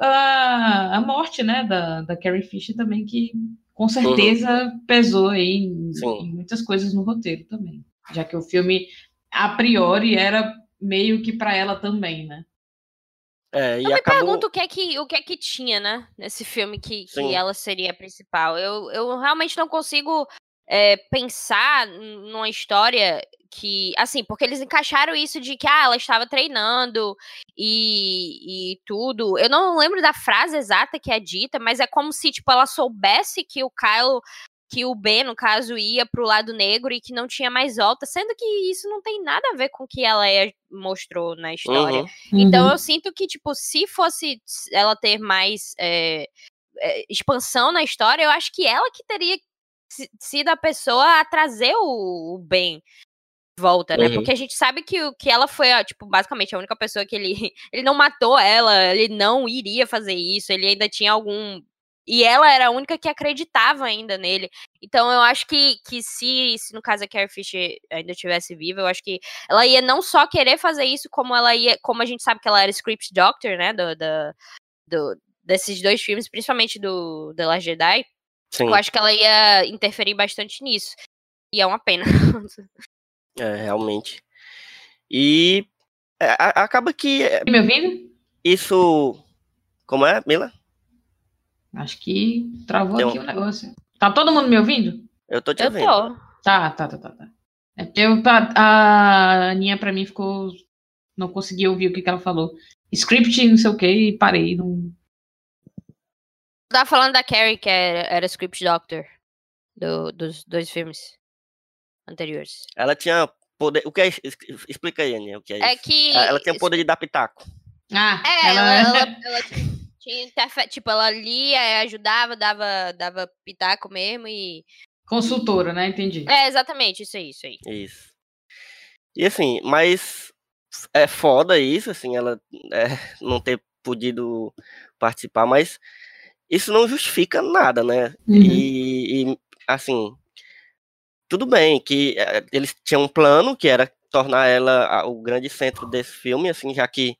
a, a morte, né? Da, da Carrie Fisher também, que com certeza pesou aí em, em muitas coisas no roteiro também. Já que o filme, a priori, era meio que para ela também, né? É, e Eu me acabou. pergunto o que é que, o que, é que tinha, né, nesse filme que, que ela seria a principal. Eu, eu realmente não consigo é, pensar numa história que. Assim, porque eles encaixaram isso de que ah, ela estava treinando e, e tudo. Eu não lembro da frase exata que é dita, mas é como se, tipo, ela soubesse que o Kylo. Que o Ben, no caso, ia pro lado negro e que não tinha mais volta, sendo que isso não tem nada a ver com o que ela é- mostrou na história. Uhum. Então Uhum. eu sinto que, tipo, se fosse ela ter mais é, expansão na história, eu acho que ela que teria sido a pessoa a trazer o, o Ben de volta, né? Uhum. Porque a gente sabe que, que ela foi, tipo, basicamente a única pessoa que ele. [laughs] Ele não matou ela, ele não iria fazer isso, ele ainda tinha algum. E ela era a única que acreditava ainda nele. Então eu acho que, que se, se no caso a Carrie Fisher ainda estivesse viva, eu acho que ela ia não só querer fazer isso, como ela ia. Como a gente sabe que ela era script doctor, né? Do, do, do- desses dois filmes, principalmente do The Last Jedi. Sim. Eu acho que ela ia interferir bastante nisso. E é uma pena. É, realmente. E é, a- acaba que é, Tá me ouvindo? isso. Como é, Mila? Acho que travou Tem aqui um- o negócio. Tá todo mundo me ouvindo? Eu tô te Eu ouvindo. tô. Tá, tá, tá, tá. tá. É porque eu, a, a Aninha, pra mim, ficou. Não consegui ouvir o que, que ela falou. Script, não sei o que, e parei. Não... Eu tava falando da Carrie, que era, era script doctor do- dos dois filmes anteriores. Ela tinha poder. O que é isso? Explica aí, Aninha, o que é isso. É que. Ela tinha poder de dar pitaco. Ah, É, ela, ela... ela, ela tinha, interfe- Tipo, ela lia, eh, ajudava, dava, dava pitaco mesmo e. Consultora, né? Entendi. É, exatamente, isso aí, isso aí. Isso. E assim, mas é foda isso, assim, ela é, não ter podido participar, mas isso não justifica nada, né? Uhum. E, e, assim, tudo bem que eh, eles tinham um plano que era tornar ela a- o grande centro desse filme, assim, já que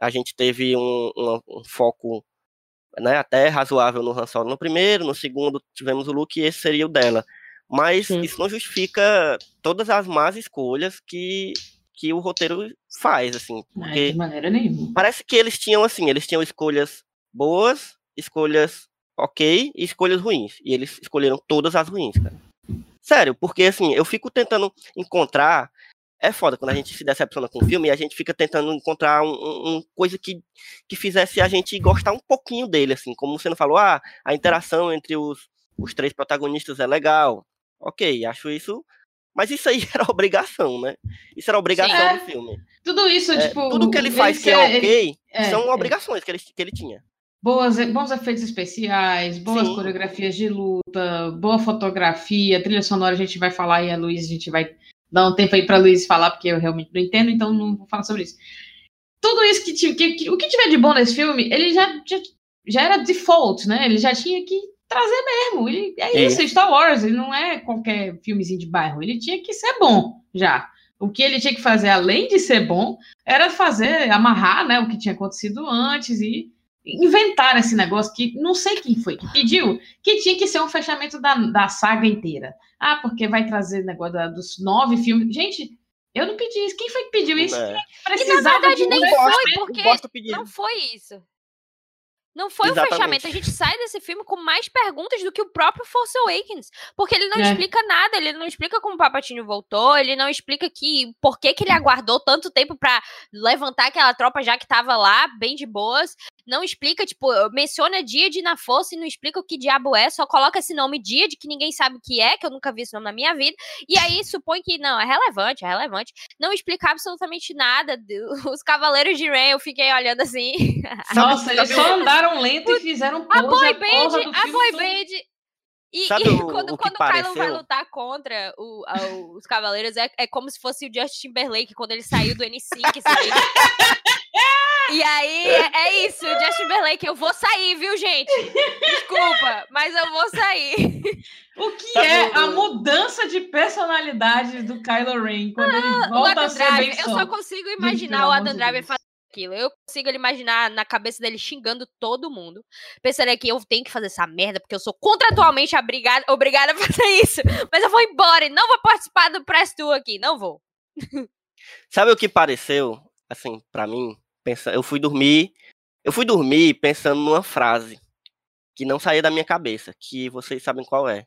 a gente teve um, um- um foco né, até razoável no Han Solo no primeiro, no segundo tivemos o Luke e esse seria o dela. Mas Sim. isso não justifica todas as más escolhas que, que o roteiro faz, assim, É, porque de maneira nenhuma. parece que eles tinham assim, eles tinham escolhas boas, escolhas ok e escolhas ruins. E eles escolheram todas as ruins, cara. Sério, porque assim, eu fico tentando encontrar. É foda quando a gente se decepciona com o filme e a gente fica tentando encontrar um, um- um coisa que, que fizesse a gente gostar um pouquinho dele, assim. Como você não falou, ah, a interação entre os, os três protagonistas é legal. Ok, acho isso. Mas isso aí [laughs] era obrigação, né? Isso era obrigação Sim. do filme. Tudo isso, É, tipo. tudo que ele faz que é ser- ok é, são é. obrigações que ele, que ele tinha. Boas, bons efeitos especiais, boas Sim. coreografias de luta, boa fotografia, trilha sonora a gente vai falar e a Luiz, a gente vai dar um tempo aí pra Luiz falar, porque eu realmente não entendo, então não vou falar sobre isso. Tudo isso que, que- que- o que tiver de bom nesse filme, ele já, já, já era default, né? Ele já tinha que trazer mesmo. Ele, é É. isso, Star Wars, ele não é qualquer filmezinho de bairro, ele tinha que ser bom já. O que ele tinha que fazer, além de ser bom, era fazer, amarrar, né, o que tinha acontecido antes e inventar esse negócio que não sei quem foi que pediu, que tinha que ser um fechamento da, da saga inteira. Ah, porque vai trazer negócio da- dos nove filmes. Gente, eu não pedi isso. Quem foi que pediu isso? É. Precisava verdade, de um nem fechamento? foi, porque não foi isso. Não foi o Exatamente. fechamento. A gente sai desse filme com mais perguntas do que o próprio Force Awakens. Porque ele não É. explica nada. Ele não explica como o Papatinho voltou. Ele não explica que por que, que ele aguardou tanto tempo pra levantar aquela tropa já que tava lá, bem de boas. Não explica, tipo, menciona Díade na força e não explica o que diabo é. Só coloca esse nome Díade, que ninguém sabe o que é, que eu nunca vi esse nome na minha vida. E aí supõe que, não, é relevante, é relevante. Não explica absolutamente nada. [laughs] Os Cavaleiros de Ren, eu fiquei olhando assim. [laughs] Nossa, eles só andaram lento e fizeram pose A boy band, do a filme boy band. E, Sabe e o- quando, o quando o Kylo vai lutar contra o- a- os Cavaleiros, é, é como se fosse o Justin Timberlake quando ele saiu do N5. [laughs] sabe? e aí, é, é isso, o Justin Timberlake, eu vou sair, viu, gente? Desculpa, mas eu vou sair. O que Sabe é o- a mudança de personalidade do Kylo Ren quando ele O volta a ser Driver, bem eu só consigo imaginar o Adam Driver fazer aquilo. Eu consigo ele imaginar na cabeça dele xingando todo mundo. Pensaria que eu tenho que fazer essa merda porque eu sou contratualmente obrigada, obrigada a fazer [laughs] isso. Mas eu vou embora e não vou participar do Press Tour aqui. Não vou. Sabe o que pareceu, assim, pra mim? Pensa, eu fui dormir, eu fui dormir pensando numa frase que não saía da minha cabeça, que vocês sabem qual é.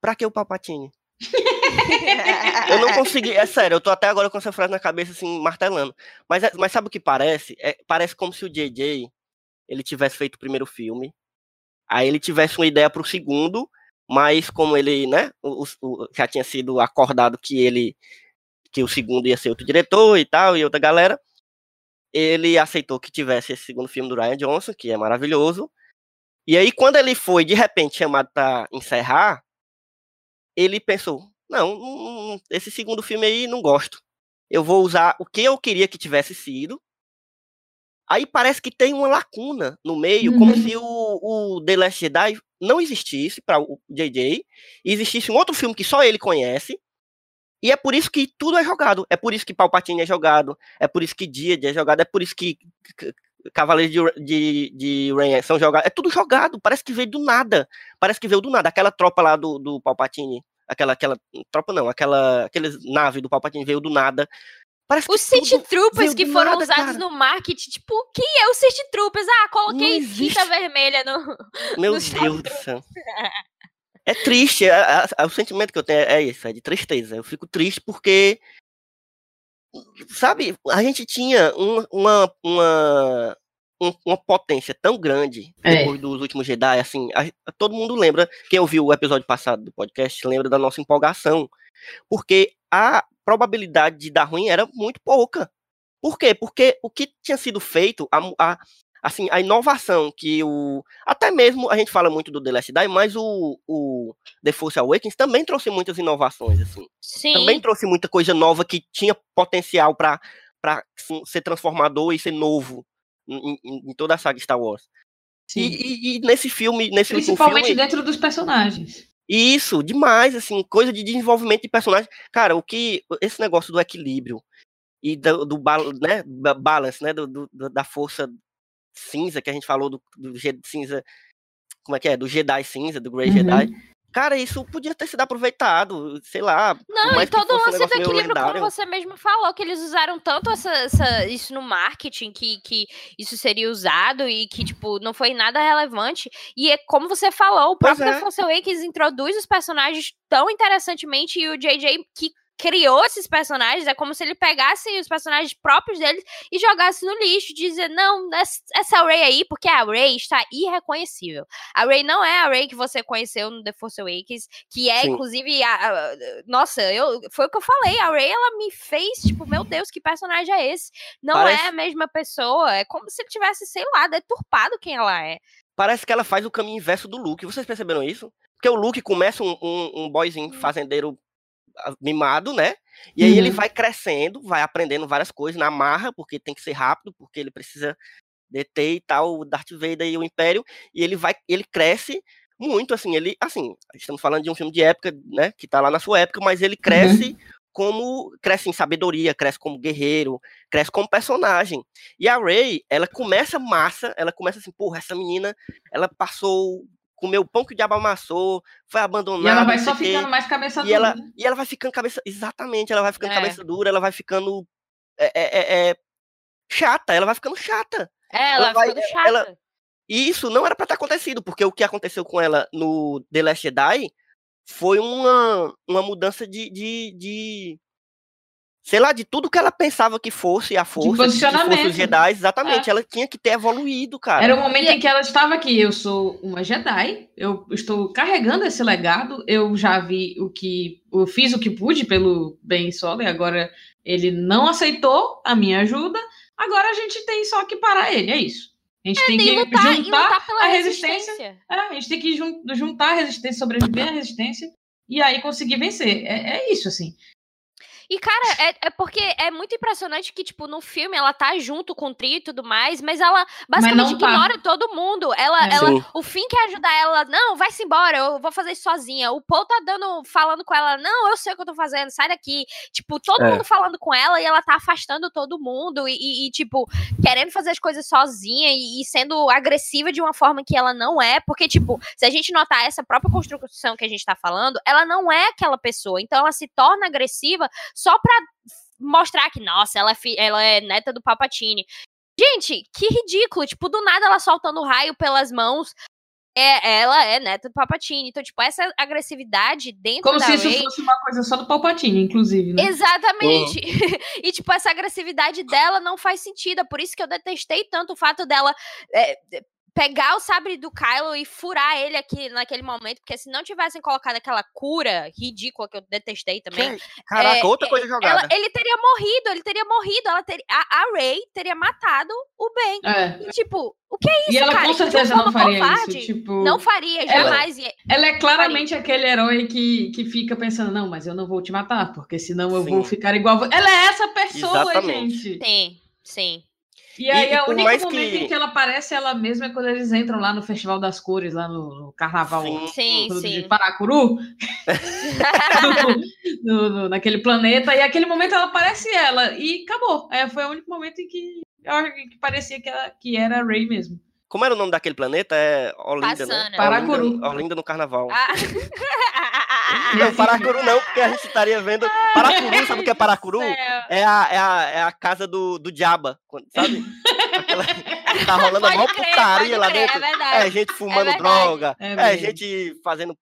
Pra que o Palpatine? [laughs] Eu não consegui, é sério, eu tô até agora com essa frase na cabeça, assim, martelando. Mas, é- mas sabe o que parece? É, parece como se o JJ, ele tivesse feito o primeiro filme, aí ele tivesse uma ideia pro segundo, mas como ele, né, o- o- já tinha sido acordado que ele, que o segundo ia ser outro diretor e tal, e outra galera, ele aceitou que tivesse esse segundo filme do Ryan Johnson, que é maravilhoso, e aí quando ele foi, de repente, chamado pra encerrar, ele pensou, não, não, não, esse segundo filme aí não gosto. Eu vou usar o que eu queria que tivesse sido. Aí parece que tem uma lacuna no meio, como Uhum. se o, o The Last Jedi não existisse para o JJ, existisse um outro filme que só ele conhece. E é por isso que tudo é jogado. É por isso que Palpatine é jogado. É por isso que Díade é jogado. É por isso que Cavaleiros de, de, de Ren são jogados. É tudo jogado. Parece que veio do nada. Parece que veio do nada. Aquela tropa lá do, do Palpatine. Aquela, aquela tropa não, aquela aqueles nave do Palpatine veio do nada. Parece que Os City Troopers que foram nada, usados cara. no marketing, tipo, quem é o City Troopers? Ah, coloquei existe. vermelha no. Meu no Deus do céu. [laughs] É triste, é- é- é- o sentimento que eu tenho é esse, é de tristeza. Eu fico triste porque, sabe, a gente tinha um- uma, uma, um- uma potência tão grande É. depois dos últimos Jedi, assim, a- todo mundo lembra, quem ouviu o episódio passado do podcast, lembra da nossa empolgação, porque a probabilidade de dar ruim era muito pouca. Por quê? Porque o que tinha sido feito, a, a- assim, a inovação que o. Até mesmo a gente fala muito do The Last Jedi, mas o, o The Force Awakens também trouxe muitas inovações, assim. Sim. Também trouxe muita coisa nova que tinha potencial para ser transformador e ser novo em, em- em toda a saga Star Wars. E, Sim. e- e nesse filme, nesse Principalmente filme. dentro dos personagens. Isso, demais, assim, coisa de desenvolvimento de personagem. Cara, o que. Esse negócio do equilíbrio e do, do né, ba- balance, né? Do- do- da força cinza que a gente falou do, do cinza. Como é que é? Do Jedi cinza, do Grey Uhum. Jedi. Cara, isso podia ter sido aproveitado, sei lá. Não, e todo o um lance do negócio meio equilíbrio, como lendário. você mesmo falou, que eles usaram tanto essa, essa- isso no marketing, que, que isso seria usado e que, tipo, não foi nada relevante. E é como você falou, o Pois próprio é. The Force Awakens introduz os personagens tão interessantemente e o JJ, que criou esses personagens, é como se ele pegasse os personagens próprios deles e jogasse no lixo, dizer, não, ess- essa Ray aí, porque a Ray está irreconhecível. A Ray não é a Ray que você conheceu no The Force Awakens, que é, Sim. inclusive, a, a- nossa, eu, foi o que eu falei, a Ray, ela me fez, tipo, meu Deus, que personagem é esse? Não Parece- é a mesma pessoa, é como se ele tivesse, sei lá, deturpado quem ela é. Parece que ela faz o caminho inverso do Luke. Vocês perceberam isso? Porque o Luke começa um, um, um boyzinho fazendeiro ah, mimado, né? E aí ele Uhum. vai crescendo, vai aprendendo várias coisas na marra, porque tem que ser rápido, porque ele precisa deter e tal o Darth Vader e o Império, e ele vai, ele cresce muito, assim, ele, assim, estamos falando de um filme de época, né, que tá lá na sua época, mas ele cresce como, cresce em sabedoria, cresce como guerreiro, cresce como personagem. E a Ray, ela começa massa, ela começa assim, porra, essa menina, ela passou, comeu o pão que o diabo amassou, foi abandonada. E ela vai só quê. ficando mais cabeça E dura. ela, né? e ela vai ficando cabeça. Exatamente, ela vai ficando É. cabeça dura, ela vai ficando. é, é, é, é, chata, ela vai ficando chata. É, ela, Ela vai- ficando chata. ela- E isso não era pra ter acontecido, porque o que aconteceu com ela no The Last Jedi foi uma, uma mudança de, de, de- Sei lá, de tudo que ela pensava que fosse a força, que fosse posicionamento. os Jedi, exatamente. Ela tinha que ter evoluído, cara. Era o momento em que ela estava aqui. Eu sou uma Jedi, eu estou carregando esse legado. Eu já vi o que. Eu fiz o que pude pelo Ben Solo e agora ele não aceitou a minha ajuda. Agora a gente tem só que parar ele, é isso. A gente tem E que lutar, juntar. lutar pela a resistência. resistência. é, a gente tem que jun- juntar a resistência, sobreviver à resistência e aí conseguir vencer. É, é isso, assim. E, cara, é, é porque é muito impressionante que, tipo, no filme ela tá junto com o trio e tudo mais, mas ela basicamente não tá. ignora todo mundo. Ela, É. ela, Sim. o fim quer ajudar ela, não, vai-se embora, eu vou fazer isso sozinha. O Paul tá dando, falando com ela, não, eu sei o que eu tô fazendo, sai daqui. Tipo, todo É. mundo falando com ela e ela tá afastando todo mundo e, e- e, tipo, querendo fazer as coisas sozinha e, e sendo agressiva de uma forma que ela não é. Porque, tipo, se a gente notar essa própria construção que a gente tá falando, ela não é aquela pessoa. Então ela se torna agressiva só pra mostrar que, nossa, ela é, fi- ela é neta do Papatini. Gente, que ridículo. Tipo, do nada ela soltando raio pelas mãos. É, ela é neta do Papatini. Então, tipo, essa agressividade dentro Como da se isso Rey- fosse uma coisa só do Palpatine, inclusive, né? Exatamente. [laughs] e, tipo, essa agressividade dela não faz sentido. É por isso que eu detestei tanto o fato dela é, pegar o sabre do Kylo e furar ele aqui naquele momento. Porque se não tivessem colocado aquela cura ridícula que eu detestei também. Caraca, É, outra coisa jogada. ela- ele teria morrido, ele teria morrido. Ela teria, a, a Rey teria matado o Ben. É. E, tipo, o que é isso, E ela cara? com certeza não faria covarde. isso. Tipo, Não faria, Ela- jamais. E- ela é claramente aquele herói que, que fica pensando, não, mas eu não vou te matar, porque senão eu vou Sim. ficar igual. a vo-". Ela é essa pessoa, Exatamente. gente. Sim, sim. E aí, o único momento que- em que ela aparece ela mesma é quando eles entram lá no Festival das Cores, lá no, no Carnaval Sim. Sim, de Paracuru, [laughs] no- no- naquele planeta, e aquele momento ela aparece ela, e acabou. É, foi o único momento em que, que parecia que, ela, que era a Ray mesmo. Como era o nome daquele planeta? É Olinda, né? Passana. Paracuru. Olinda, Olinda no Carnaval. Ah. [laughs] Não, Paracuru não, porque a gente estaria vendo. Paracuru, sabe o que é Paracuru? É a, é a, é a casa do, do Diaba, sabe? Aquela, tá rolando a Pode maior crer, putaria lá crer, dentro. É verdade. É gente fumando verdade. droga, É é, gente fazendo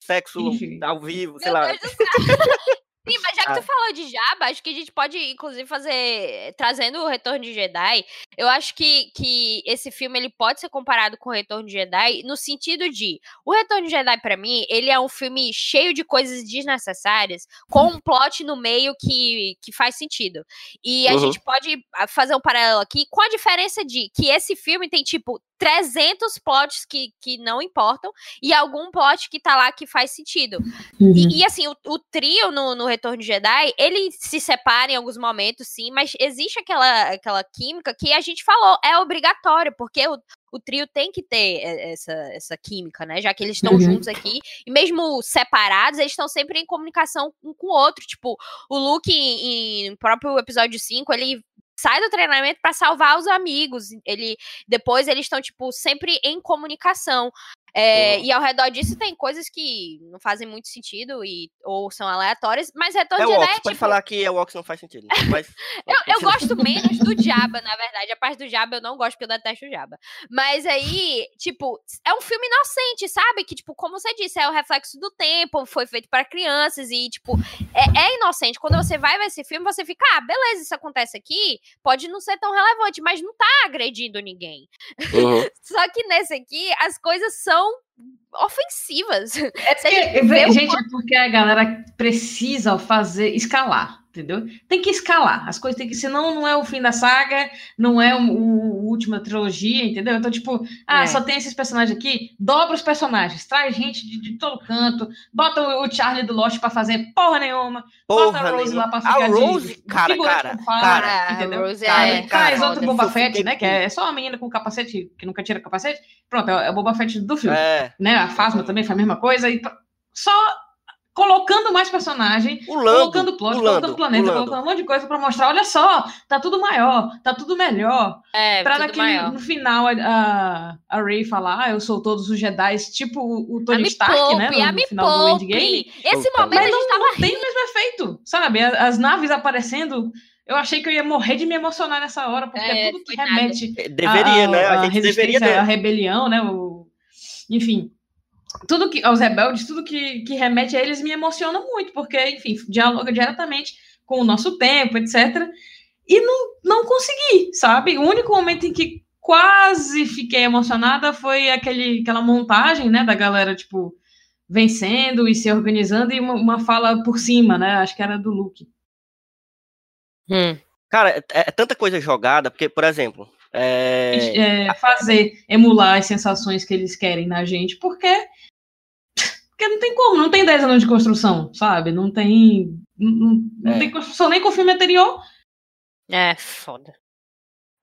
sexo Enfim. ao vivo, sei Meu lá. [laughs] Sim, mas já que Ah. tu falou de Jabba, acho que a gente pode, inclusive, fazer. Trazendo o Retorno de Jedi. Eu acho que, que esse filme ele pode ser comparado com o Retorno de Jedi no sentido de. O Retorno de Jedi, pra mim, ele é um filme cheio de coisas desnecessárias, com um plot no meio que, que faz sentido. E a Uhum. gente pode ah, fazer um paralelo aqui com a diferença de que esse filme tem, tipo, 300 plots que, que não importam e algum plot que tá lá que faz sentido. E, e, assim, o, o trio no, no Retorno de Jedi, ele se separa em alguns momentos, sim, mas existe aquela, aquela química que a gente falou, é obrigatório, porque o, o trio tem que ter eh, essa, essa química, né? Já que eles estão Uhum. juntos aqui, e mesmo separados, eles estão sempre em comunicação um com o outro. Tipo, o Luke, em, em próprio episódio 5, ele sai do treinamento para salvar os amigos. Ele depois eles estão tipo sempre em comunicação. É. E ao redor disso tem coisas que não fazem muito sentido e, ou são aleatórias, mas retorno É de Jedi Ox, é pode tipo. falar que é o Ox não faz sentido. [laughs] Mas. Eu, eu gosto menos do [laughs] Jabba, na verdade. A parte do Jabba eu não gosto porque eu detesto o Jabba. Mas aí, tipo, é um filme inocente, sabe? Que, tipo, como você disse, é o reflexo do tempo, foi feito para crianças e, tipo, é, é inocente. Quando você vai ver esse filme, você fica, ah, beleza, isso acontece aqui, pode não ser tão relevante, mas não tá agredindo ninguém. Uhum. [laughs] Só que nesse aqui, as coisas são ofensivas. É gente porque, vê o gente, é porque a galera precisa fazer, escalar, entendeu? Tem que escalar. As coisas tem que, senão não é o fim da saga, não é o, o- última trilogia, entendeu? Então, tipo, ah, É. só tem esses personagens aqui, dobra os personagens, traz gente de, de todo canto, bota o, o Charlie do Lost pra fazer porra nenhuma, bota Porra a Rose nenhuma. lá pra A ficar de- Rose, de cara, cara, fala, cara, a entendeu? Rose Cara, é Traz cara, outro foda. Boba Fett, né? Que é só uma menina com capacete, que nunca tira capacete. Pronto, é o Boba Fett do filme É. né? A Fasma também faz a mesma coisa. E só colocando mais personagem, O Lando. colocando plot, o colocando planeta, colocando um monte de coisa pra mostrar, olha só, tá tudo maior, tá tudo melhor. É, pra no final a, a, a Rey falar, ah, eu sou todos os Jedi, tipo o, o A Tony Stark, poupe, né? No, a no final do Endgame. poupe. Esse momento a Mas gente não, tava não tem o mesmo efeito, sabe? A- As naves aparecendo, eu achei que eu ia morrer de me emocionar nessa hora, porque É, é, tudo que remete Deveria, a, né? A, a gente deveria resistência, a ter. rebelião, né? O, enfim, tudo que aos rebeldes, tudo que, que remete a eles me emociona muito, porque, enfim, dialoga diretamente com o nosso tempo, etc. E não, não consegui, sabe? O único momento em que quase fiquei emocionada foi aquele, aquela montagem, né, da galera, tipo, vencendo e se organizando e uma, uma fala por cima, né? Acho que era do Luke. Hum. Cara, é, é tanta coisa jogada, porque, por exemplo. É... é, fazer, emular as sensações que eles querem na gente, porque, porque não tem como, não tem 10 anos de construção, sabe? Não tem. Não, não- É. tem construção nem com o filme anterior. É, foda.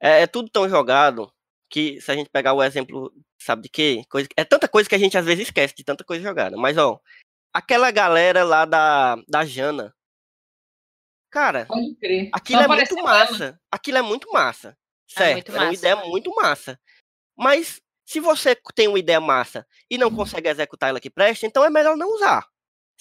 É, é tudo tão jogado que se a gente pegar o exemplo, sabe de quê? Coisa, é tanta coisa que a gente às vezes esquece de tanta coisa jogada. Mas, ó, aquela galera lá da, da Jana. Cara, aquilo Só é muito ela. massa. Aquilo é muito massa. Certo, muito é uma ideia muito massa. Mas se você tem uma ideia massa e não consegue executar ela que presta, então é melhor não usar.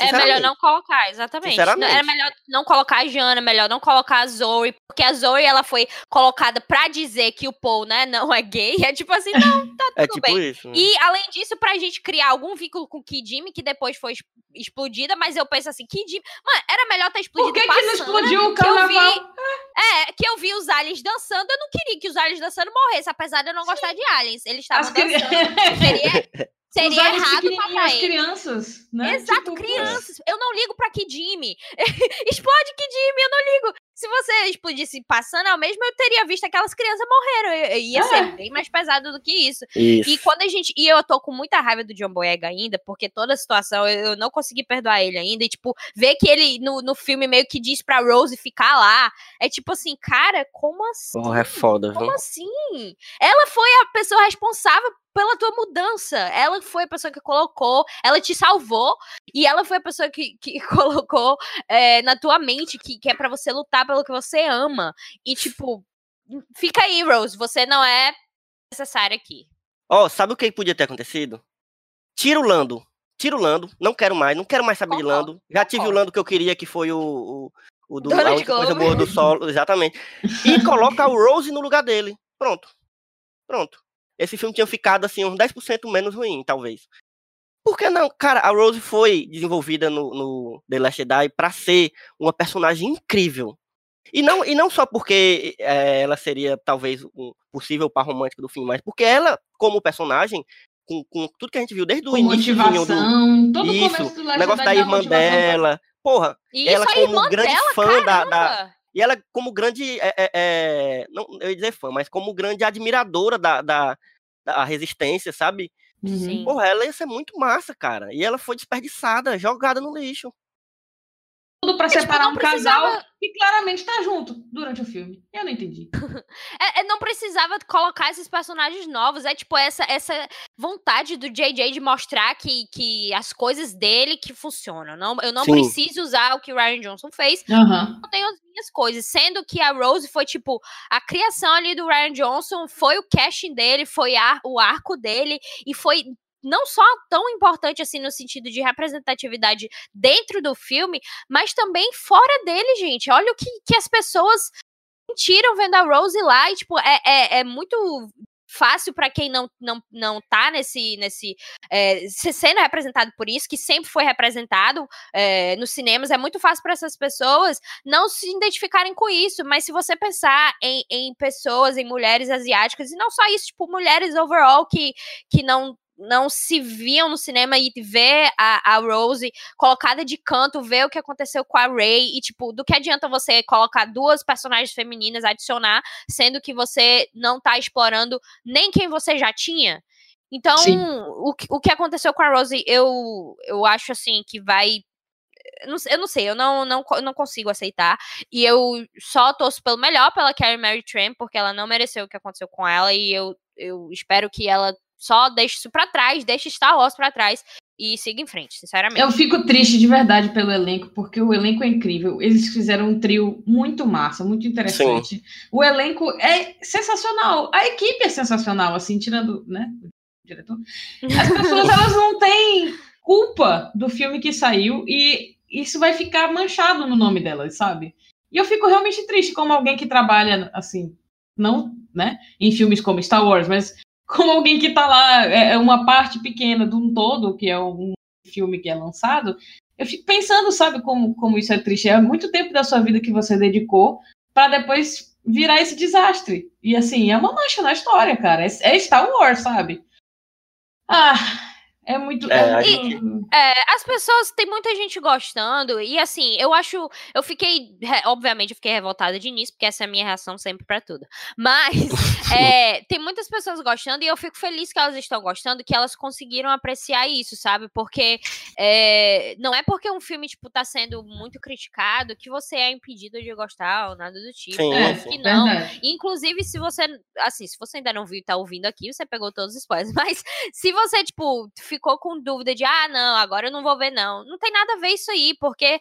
É melhor não colocar, exatamente. Era melhor não colocar a Jana, melhor não colocar a Zoe, porque a Zoe ela foi colocada pra dizer que o Paul, né, não é gay. É tipo assim, não, tá tudo É tipo bem. isso. né? E além disso, pra gente criar algum vínculo com o Kid que depois foi es- explodida, mas eu penso assim, Kid Mano, era melhor ter explodido Por que, que não passando, explodiu o que eu vi- carnaval? É, que eu vi os aliens dançando, eu não queria que os aliens dançando morressem, apesar de eu não gostar de aliens. Eles estavam As cri- dançando. [laughs] Seria, aliens errado matar as crianças, né? Exato, Tipo, crianças. Eu não ligo pra Kidimi. [laughs] Explode Kidimi, eu não ligo. Se você explodisse passando ao mesmo, eu teria visto aquelas crianças morreram. Eu- eu Ia É. ser bem mais pesado do que isso. Isso. E quando a gente. E eu tô com muita raiva do John Boyega ainda, porque toda a situação eu eu não consegui perdoar ele ainda. E, tipo, ver que ele no, no filme meio que diz pra Rose ficar lá. É tipo assim, cara, como assim? Porra, é foda, viu? Como assim? Ela foi a pessoa responsável pela tua mudança. Ela foi a pessoa que colocou, ela te salvou e ela foi a pessoa que, que [laughs] colocou é, na tua mente que, que é pra você lutar pelo que você ama. E tipo, fica aí, Rose, você não é necessária aqui. Ó, sabe o que podia ter acontecido? Tira o Lando. Tira o Lando. Não quero mais. Não quero mais saber de Lando. Já tive o. Lando que eu queria, que foi o. o, o do, Donald a única coisa boa do solo. Exatamente. E coloca o [laughs] Rose no lugar dele. Pronto. Pronto. Esse filme tinha ficado assim, uns 10% menos ruim, talvez. Por que não? Cara, a Rose foi desenvolvida no, no The Last Jedi pra ser uma personagem incrível. E não, e não só porque eh, ela seria talvez um possível par romântico do filme, mas porque ela, como personagem, com, com tudo que a gente viu desde o Com início do motivação, todo o Isso, começo do o Last negócio Jedi da irmã dela. Porra, E ela como grande dela, fã da, da-! E ela, como grande. É, é, é, não, eu ia dizer fã, mas como grande admiradora da, da, da resistência, sabe? Uhum. Sim. Porra, ela ia ser muito massa, cara. E ela foi desperdiçada, jogada no lixo. Tudo pra tipo, separar não um precisava- casal que claramente tá junto durante o filme. Eu não entendi. [laughs] É, é, não precisava colocar esses personagens novos. É tipo essa, essa vontade do JJ de mostrar que, que as coisas dele que funcionam. Não, eu não Sim. preciso usar o que o Ryan Johnson fez. Aham. Eu tenho as minhas coisas. Sendo que a Rose foi tipo a criação ali do Ryan Johnson, foi o casting dele, foi a- o arco dele e foi não só tão importante assim no sentido de representatividade dentro do filme, mas também fora dele, gente. Olha o que, que as pessoas sentiram vendo a Rose lá e, tipo, é, é, é muito fácil para quem não, não, não tá nesse, nesse é, se- sendo representado por isso, que sempre foi representado é, nos cinemas, é muito fácil para essas pessoas não se identificarem com isso, mas se você pensar em, em pessoas, em mulheres asiáticas, e não só isso, tipo, mulheres overall que, que não não se viam no cinema e ver a, a Rose colocada de canto, ver o que aconteceu com a Ray e, tipo, do que adianta você colocar duas personagens femininas, adicionar, sendo que você não tá explorando nem quem você já tinha. Então, Sim. o, que- o que aconteceu com a Rose, eu, eu acho assim que vai. Eu não, sei- eu não não, não, co- não consigo aceitar. E eu só torço pelo melhor pela Carrie Mary Tramp, porque ela não mereceu o que aconteceu com ela. E eu, eu espero que ela só deixe isso pra trás, deixe Star Wars pra trás e siga em frente, sinceramente. Eu fico triste de verdade pelo elenco, porque o elenco é incrível. Eles fizeram um trio muito massa, muito interessante. O elenco é sensacional. A equipe é sensacional, assim, tirando, né? O diretor. As pessoas elas não têm culpa do filme que saiu e isso vai ficar manchado no nome delas, sabe? E eu fico realmente triste como alguém que trabalha assim, não, né, em filmes como Star Wars, mas como alguém que tá lá, é é uma parte pequena de um todo, que é um filme que é lançado, eu fico pensando, sabe, como, como isso é triste. É muito tempo da sua vida que você dedicou para depois virar esse desastre. E assim, é uma mancha na história, cara. É, é Star Wars, sabe? Ah, é muito. É, a muito- É, as pessoas, tem muita gente gostando, e assim, eu acho, eu fiquei, obviamente, eu fiquei revoltada de início, porque essa é a minha reação sempre pra tudo. Mas, [laughs] é, tem muitas pessoas gostando, e eu fico feliz que elas estão gostando, que elas conseguiram apreciar isso, sabe? Porque é, não é porque um filme, tipo, tá sendo muito criticado que você é impedido de gostar ou nada do tipo. Sim, É, sim. que não. verdade. Inclusive, se você, assim, se você ainda não viu e tá ouvindo aqui, você pegou todos os spoilers. [laughs] Mas se você, tipo, ficou com dúvida de, ah, não, agora eu não vou ver, não. Não tem nada a ver isso aí, porque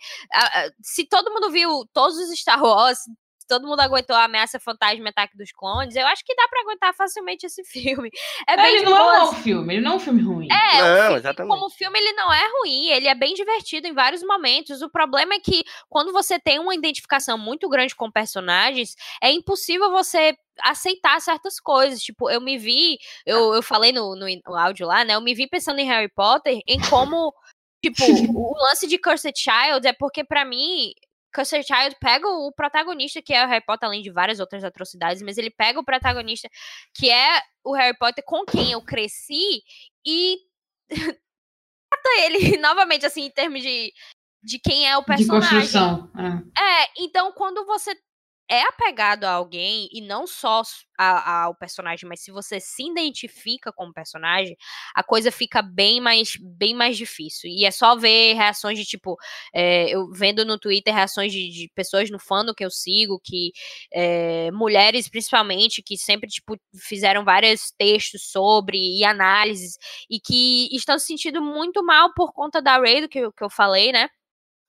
se todo mundo viu todos os Star Wars, todo mundo aguentou a ameaça fantasma e ataque dos clones, eu acho que dá pra aguentar facilmente esse [laughs] filme. É bem ele não é um filme, ele não é um filme ruim. É, Não, filme, exatamente. como filme ele não é ruim, ele é bem divertido em vários momentos. O problema é que quando você tem uma identificação muito grande com personagens, é impossível você aceitar certas coisas. Tipo, eu me vi, eu, eu falei no, no, no áudio lá, né? Eu me vi pensando em Harry Potter, em como, tipo, [laughs] o lance de Cursed Child é porque pra mim Cursed Child pega o protagonista, que é o Harry Potter, além de várias outras atrocidades, mas ele pega o protagonista, que é o Harry Potter com quem eu cresci, e [laughs] trata ele [laughs] novamente, assim, em termos de, de quem é o de personagem. construção. é. É, então quando você é apegado a alguém, e não só s- a- ao personagem, mas se você se identifica com o personagem, a coisa fica bem mais, bem mais difícil. E é só ver reações de tipo, é, eu vendo no Twitter reações de, de pessoas no fandom que eu sigo, que é, mulheres principalmente, que sempre tipo, fizeram vários textos sobre e análises, e que estão se sentindo muito mal por conta da Ray, do que, que eu falei, né?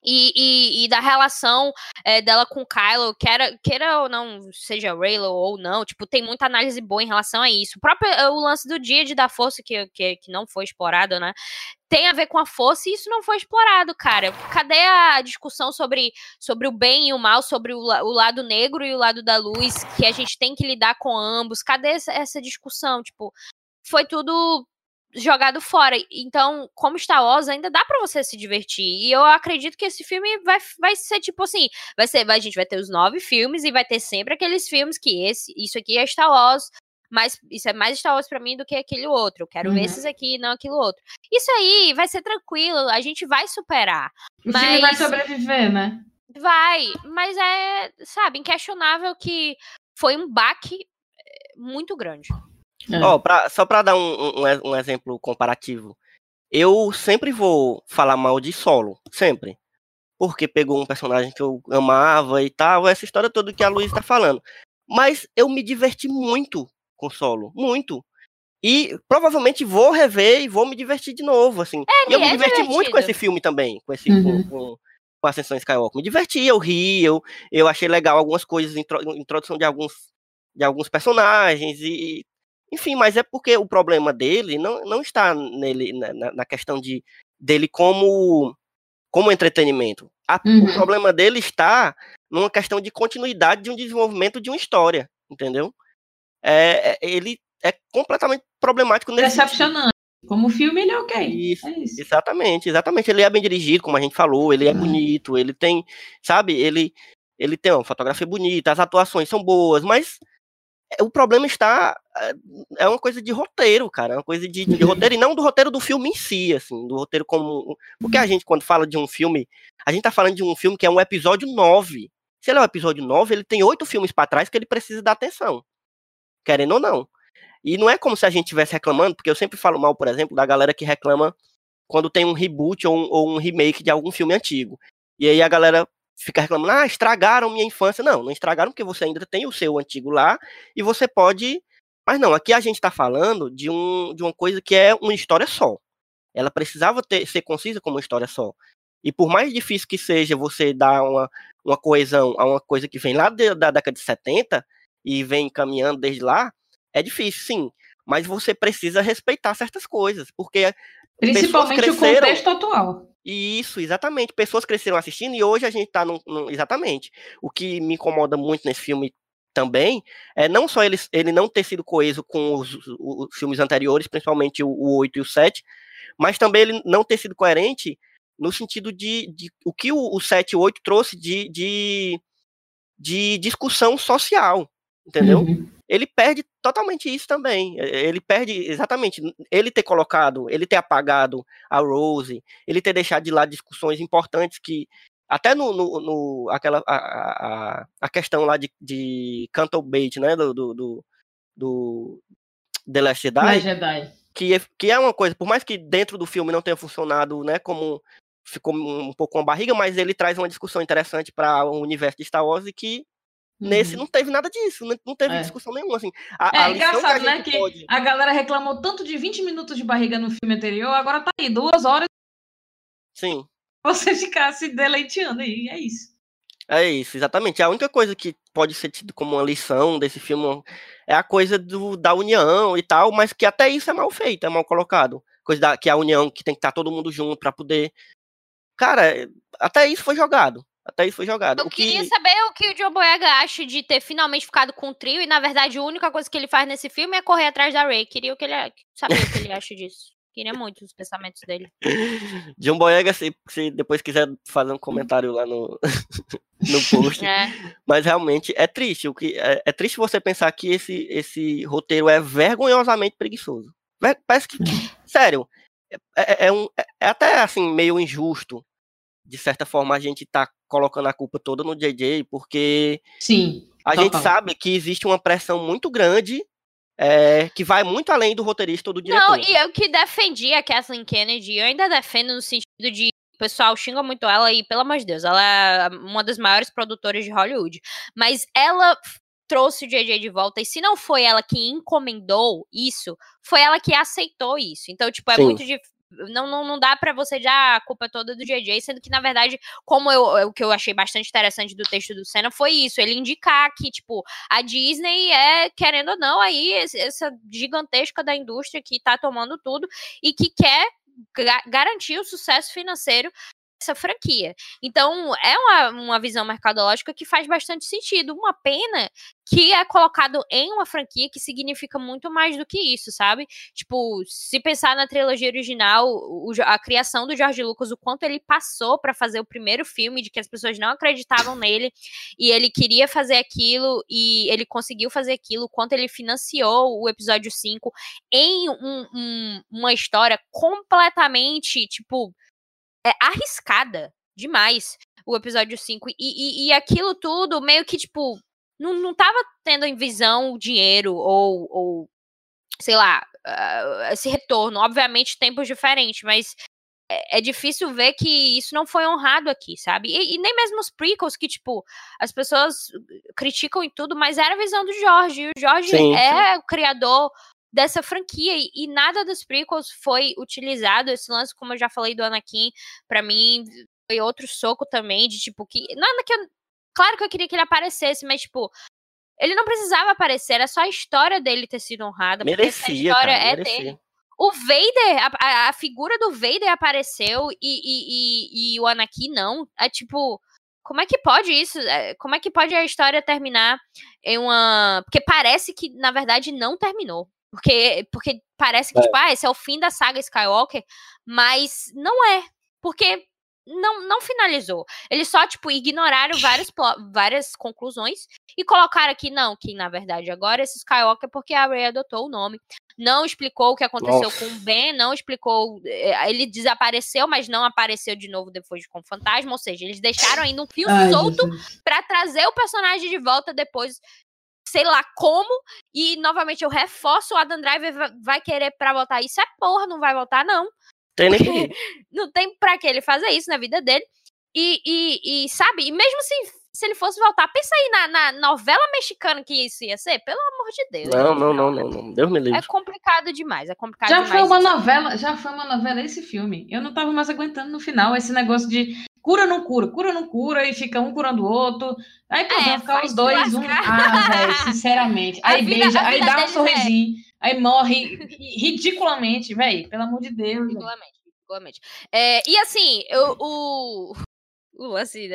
E, e- e da relação é, dela com Kylo, queira, queira ou não, seja Raylo ou não, tipo, tem muita análise boa em relação a isso. O próprio é, o lance do dia de da força, que, que, que não foi explorado, né? Tem a ver com a força e isso não foi explorado, cara. Cadê a discussão sobre, sobre o bem e o mal, sobre o, o lado negro e o lado da luz, que a gente tem que lidar com ambos? Cadê essa, essa discussão? Tipo, foi tudo jogado fora. Então, como Star Wars, ainda dá pra você se divertir. E eu acredito que esse filme vai, vai ser tipo assim, vai ser, vai, a gente vai ter os nove filmes e vai ter sempre aqueles filmes que esse, isso aqui é Star Wars, mas isso é mais Star Wars pra mim do que aquele outro. Eu quero ver Uhum. esses aqui, não aquilo outro. Isso aí vai ser tranquilo, a gente vai superar. O filme vai Mas- sobreviver, né? Vai, mas é, sabe, inquestionável que foi um baque eh, muito grande. É. Pra- só pra dar um, um- um exemplo comparativo. Eu sempre vou falar mal de solo, sempre. Porque pegou um personagem que eu amava e tal, essa história toda que a Luiz tá falando. Mas eu me diverti muito com solo, muito. E provavelmente vou rever e vou me divertir de novo, assim. e eu me é diverti muito com divertido. esse filme também, com esse Uhum. com, com, com Ascensão Skywalker. Me diverti, eu ri, eu, eu achei legal algumas coisas, intro- introdução de alguns de alguns personagens e Enfim, mas é porque o problema dele não, não está nele, na, na- questão de dele como, como entretenimento. A- Uhum. O problema dele está numa questão de continuidade de um desenvolvimento de uma história, entendeu? É, é- ele é completamente problemático nesse. Decepcionante. Como filme, ele é ok. Isso, É isso. Exatamente, exatamente. Ele é bem dirigido, como a gente falou, ele é Uhum. bonito, ele tem, sabe, ele, ele tem uma fotografia bonita, as atuações são boas, mas o problema está é, é uma coisa de roteiro, cara, é uma coisa de, de roteiro e não do roteiro do filme em si, assim, do roteiro como porque a gente quando fala de um filme, a gente tá falando de um filme que é um episódio 9. Se ele é um episódio 9, ele tem oito filmes para trás que ele precisa dar atenção. Querendo ou não. E não é como se a gente estivesse reclamando, porque eu sempre falo mal, por exemplo, da galera que reclama quando tem um reboot ou um, ou um remake de algum filme antigo. E aí a galera fica reclamando, ah, estragaram minha infância. Não, não estragaram porque você ainda tem o seu antigo lá e você pode. Mas não, aqui a gente tá falando de, um, de uma coisa que é uma história só. Ela precisava ter, ser concisa como uma história só. E por mais difícil que seja você dar uma, uma coesão a uma coisa que vem lá de- da década de 70 e vem caminhando desde lá, é difícil, sim. Mas você precisa respeitar certas coisas, porque Principalmente o contexto atual. Isso, exatamente. Pessoas cresceram assistindo e hoje a gente tá num, num- Exatamente. O que me incomoda muito nesse filme também é não só ele, ele não ter sido coeso com os, os- os filmes anteriores, principalmente o, o 8 e o 7, mas também ele não ter sido coerente no sentido de, de o que o, o 7 e o 8 trouxe de, de, de discussão social, entendeu? Uhum. Ele perde totalmente isso também. Ele perde exatamente ele ter colocado, ele ter apagado a Rose, ele ter deixado de lado discussões importantes que até no, no, no- aquela a, a, a questão lá de, de Canto Bait, né, do, do, do, do The Last Jedi, Mas Jedi. que é, que é uma coisa, por mais que dentro do filme não tenha funcionado, né, como ficou um pouco com a barriga, mas ele traz uma discussão interessante para o universo de Star Wars e que nesse Uhum. não teve nada disso, não- teve É. discussão nenhuma, assim. A, É a engraçado, que né? Que pode... a galera reclamou tanto de 20 minutos de barriga no filme anterior, agora tá aí, duas horas Sim, você ficar se deleiteando aí. É isso. é isso, exatamente. A única coisa que pode ser tido como uma lição desse filme é a coisa do, da união e tal, mas que até isso é mal feito, é mal colocado. Coisa da, que a união, que tem que estar todo mundo junto para poder... Cara, até isso foi jogado. Até isso foi jogado. Eu o queria que... saber o que o John Boyega acha de ter finalmente ficado com o trio e, na verdade, a única coisa que ele faz nesse filme é correr atrás da Ray. Queria que ele, saber o que ele acha disso. Queria muito os pensamentos dele. [laughs] John Boyega, se, se depois quiser fazer um comentário lá no, [laughs] no post. É. Mas realmente é triste. O que, é, é triste você pensar que esse, esse roteiro é vergonhosamente preguiçoso. Parece que. [laughs] Sério. É, é- é um, é, é até assim, meio injusto. De certa forma, a gente tá colocando a culpa toda no JJ, porque Sim. a gente sabe que existe uma pressão muito grande é, que vai muito além do roteirista ou do diretor. Não, e eu que defendi a Kathleen Kennedy, eu ainda defendo no sentido de. O pessoal xinga muito ela e, pelo amor de Deus, ela é uma das maiores produtoras de Hollywood. Mas ela trouxe o JJ de volta, e se não foi ela que encomendou isso, foi ela que aceitou isso. Então, tipo, é Sim. muito difícil. Não, não, não dá pra você já a culpa toda do JJ, sendo que, na verdade, como eu, o que eu achei bastante interessante do texto do Senna foi isso, ele indicar que, tipo, a Disney é, querendo ou não, aí essa gigantesca da indústria que tá tomando tudo e que quer ga- garantir o sucesso financeiro dessa franquia. Então, é uma, uma visão mercadológica que faz bastante sentido. Uma pena que é colocado em uma franquia que significa muito mais do que isso, sabe? Tipo, se pensar na trilogia original, o- a criação do George Lucas, o quanto ele passou pra fazer o primeiro filme, de que as pessoas não acreditavam nele, e ele queria fazer aquilo, e ele conseguiu fazer aquilo, o quanto ele financiou o episódio 5 em um- um- uma história completamente, tipo, é, arriscada demais, o episódio 5. E, e, e aquilo tudo meio que, tipo, não, não tava tendo em visão o dinheiro ou, ou sei lá, ah, esse retorno. Obviamente, tempos diferentes, mas é, é difícil ver que isso não foi honrado aqui, sabe? E, e nem mesmo os prequels, que, tipo, as pessoas criticam e tudo, mas era a visão do Jorge. E o Jorge Sim, é o criador dessa franquia e, e nada dos prequels foi utilizado. Esse lance, como eu já falei do Anakin, pra mim foi outro soco também de tipo que nada que eu, claro que eu queria que ele aparecesse, mas tipo Ele não precisava aparecer, era só a história dele ter sido honrada. Merecia, história cara, é merecia. dele. O Vader, a, a- a figura do Vader apareceu e, e, e, e o Anakin não. É tipo, como é que pode isso? É, Como é que pode a história terminar em uma. Porque parece que, na verdade, não terminou. Porque, porque parece que, tipo, ah, esse é o fim da saga Skywalker, mas não é. Porque não, não finalizou. Eles só, tipo, ignoraram vários, várias conclusões e colocaram aqui, não, que na verdade agora esse Skywalker é porque a Rey adotou o nome. Não explicou o que aconteceu Nossa. com o Ben, não explicou. eh, Ele desapareceu, mas não apareceu de novo depois com o fantasma. Ou seja, eles deixaram ainda um fio Ai, solto pra trazer o personagem de volta depois, sei lá como. E novamente eu reforço: o Adam Driver va- vai querer pra voltar isso. É porra, não vai voltar, não Tem nem que- [laughs] não tem pra que ele fazer isso na vida dele. E, e, e, sabe, e mesmo se, se ele fosse voltar, pensa aí na, na novela mexicana que isso ia ser, pelo amor de Deus. Não, não, não, não, não. Deus me É livre. complicado demais, é complicado Já demais. foi uma novela, já foi uma novela esse filme. Eu não tava mais aguentando no final esse negócio de cura não cura, cura não cura e fica um curando o outro. Aí pô, É, ficar os dois, um. Ah, velho, sinceramente. [laughs] Aí vida- beija, aí dá um deles é- sorrisinho, aí morre ridiculamente, velho. Pelo amor de Deus. Ridiculamente, ridiculamente. É, e assim, eu, o, o lance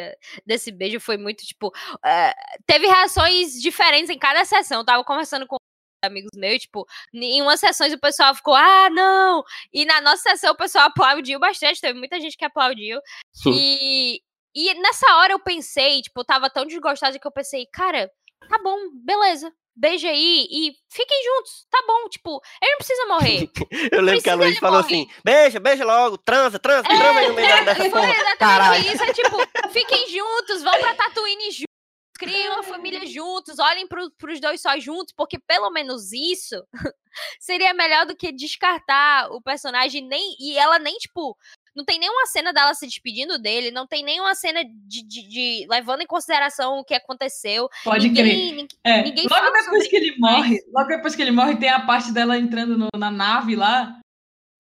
desse beijo foi muito, tipo, é, teve reações diferentes em cada sessão. Eu tava conversando com amigos meus, tipo, em umas sessões o pessoal ficou, ah, não! E na nossa sessão o pessoal aplaudiu bastante, teve muita gente que aplaudiu. Sim. E, e nessa hora eu pensei, tipo, eu tava tão desgostada que eu pensei, cara, tá bom, beleza. Beija aí e fiquem juntos, tá bom, tipo, ele não precisa morrer. [laughs] Eu lembro que a Luiz falou morrer. assim: beija, beija logo, transa, transa, transa aí no meio dessa [laughs] Foi porra. exatamente Caralho. isso. É tipo, fiquem juntos, vão pra Tatooine juntos, criem uma família juntos, olhem pro, pros dois só juntos, porque pelo menos isso [laughs] seria melhor do que descartar o personagem nem. E ela nem, tipo. Não tem nenhuma cena dela se despedindo dele, não tem nenhuma cena de, de- de- levando em consideração o que aconteceu. Pode crer. ninguém, ninguém- É, ninguém logo depois que ele morre, logo depois que ele morre, tem a parte dela entrando no- na nave lá.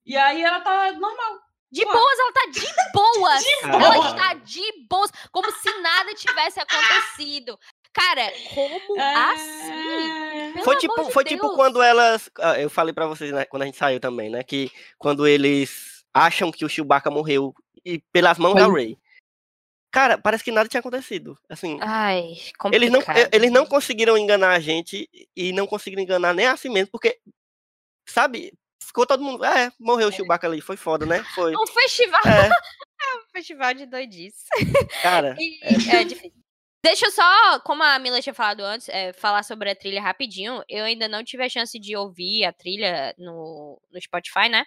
E aí ela tá normal. De boas, ela tá de boas. boa. ela está de boas, como se nada tivesse acontecido. Cara, como assim? Pelo Foi tipo, de foi tipo Deus. quando elas. ah, Eu falei pra vocês, né, quando a gente saiu também, né? Que quando eles acham que o Chewbacca morreu e pelas mãos da Foi. Rey. Cara, parece que nada tinha acontecido. Assim, Ai, eles não, complicado. eles não conseguiram enganar a gente e não conseguiram enganar nem a si mesmo, porque, sabe, ficou todo mundo. É, morreu o Chewbacca ali, foi foda, né? Foi. Um festival, É, [laughs] um festival de doidice. cara. E- é difícil. Deixa eu só, como a Mila tinha falado antes, é, falar sobre a trilha rapidinho. Eu ainda não tive a chance de ouvir a trilha no, no Spotify, né?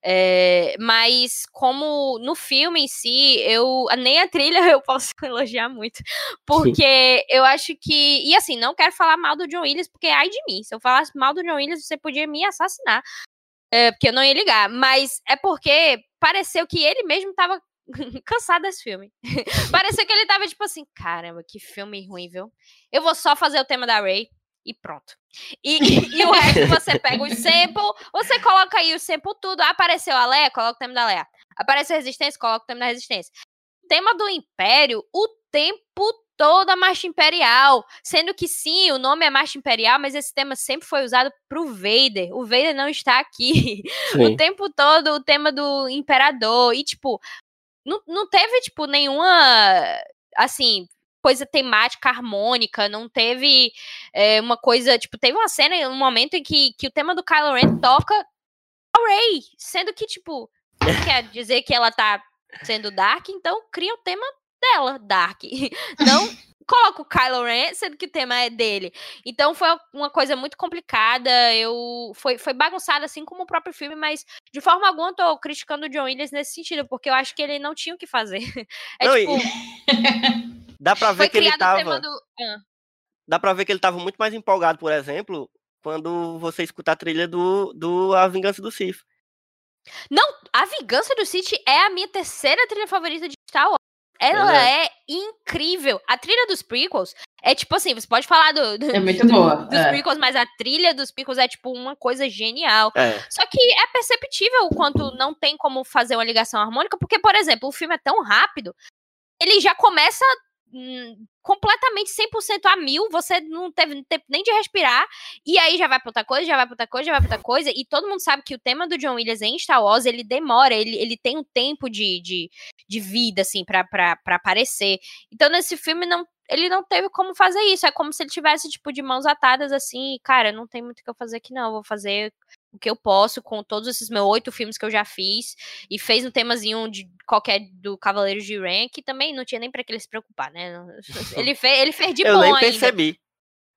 É, mas como no filme em si, eu nem a trilha [laughs] eu posso elogiar muito. Porque eu acho que. E assim, não quero falar mal do John Williams, porque ai de mim. Se eu falasse mal do John Williams, você podia me assassinar. É, porque eu não ia ligar. Mas é porque pareceu que ele mesmo tava [laughs] cansado desse filme. [laughs] Pareceu que ele tava tipo assim, caramba, que filme ruim, viu? Eu vou só fazer o tema da Ray e pronto. E, e o resto você pega os sample, você coloca aí o sample tudo. Apareceu a Leia, coloca o tema da Leia. Apareceu a Resistência, coloca o tema da Resistência. O tema do Império, o tempo todo a Marcha Imperial. Sendo que sim, o nome é Marcha Imperial, mas esse tema sempre foi usado pro Vader. O Vader não está aqui [laughs] o Sim. tempo todo o tema do imperador. E, tipo, não, não teve, tipo, nenhuma, assim, coisa temática harmônica, não teve é, uma coisa, tipo, teve uma cena, um momento em que, que o tema do Kylo Ren toca a Rey, sendo que, tipo, [laughs] quer dizer que ela tá sendo Dark, então cria o tema dela, Dark. [laughs] Não coloca o Kylo Ren, sendo que o tema é dele. Então foi uma coisa muito complicada, eu foi, foi bagunçado assim como o próprio filme, mas de forma alguma eu tô criticando o John Williams nesse sentido, porque eu acho que ele não tinha o que fazer. [laughs] É Não, e- tipo, [laughs] Dá pra ver que ele tava. do Ah, Dá pra ver que ele tava muito mais empolgado, por exemplo, quando você escuta a trilha do, do A Vingança do Sith. Não, A Vingança do Sith é a minha terceira trilha favorita de Star Wars. Ela Ela é incrível. A trilha dos prequels é tipo assim, você pode falar do, do- É muito [laughs] boa. dos é. prequels, mas a trilha dos prequels é tipo uma coisa genial. É. Só que é perceptível o quanto não tem como fazer uma ligação harmônica, porque, por exemplo, o filme é tão rápido, ele já começa hum, completamente 100% a mil, você não teve tempo nem de respirar, e aí já vai pra outra coisa, já vai pra outra coisa, já vai pra outra coisa, e todo mundo sabe que o tema do John Williams em Star Wars, ele demora, ele, ele tem um tempo de, de, de vida, assim, pra, pra, pra aparecer. Então, nesse filme, não, ele não teve como fazer isso, é como se ele tivesse, tipo, de mãos atadas, assim, cara, não tem muito o que eu fazer aqui não, eu vou fazer o que eu posso com todos esses meus oito filmes que eu já fiz, e fez um temazinho de qualquer do Cavaleiros de Ren, que também não tinha nem pra que ele se preocupar, né? [laughs] Ele fez, ele fez de eu bom nem ainda.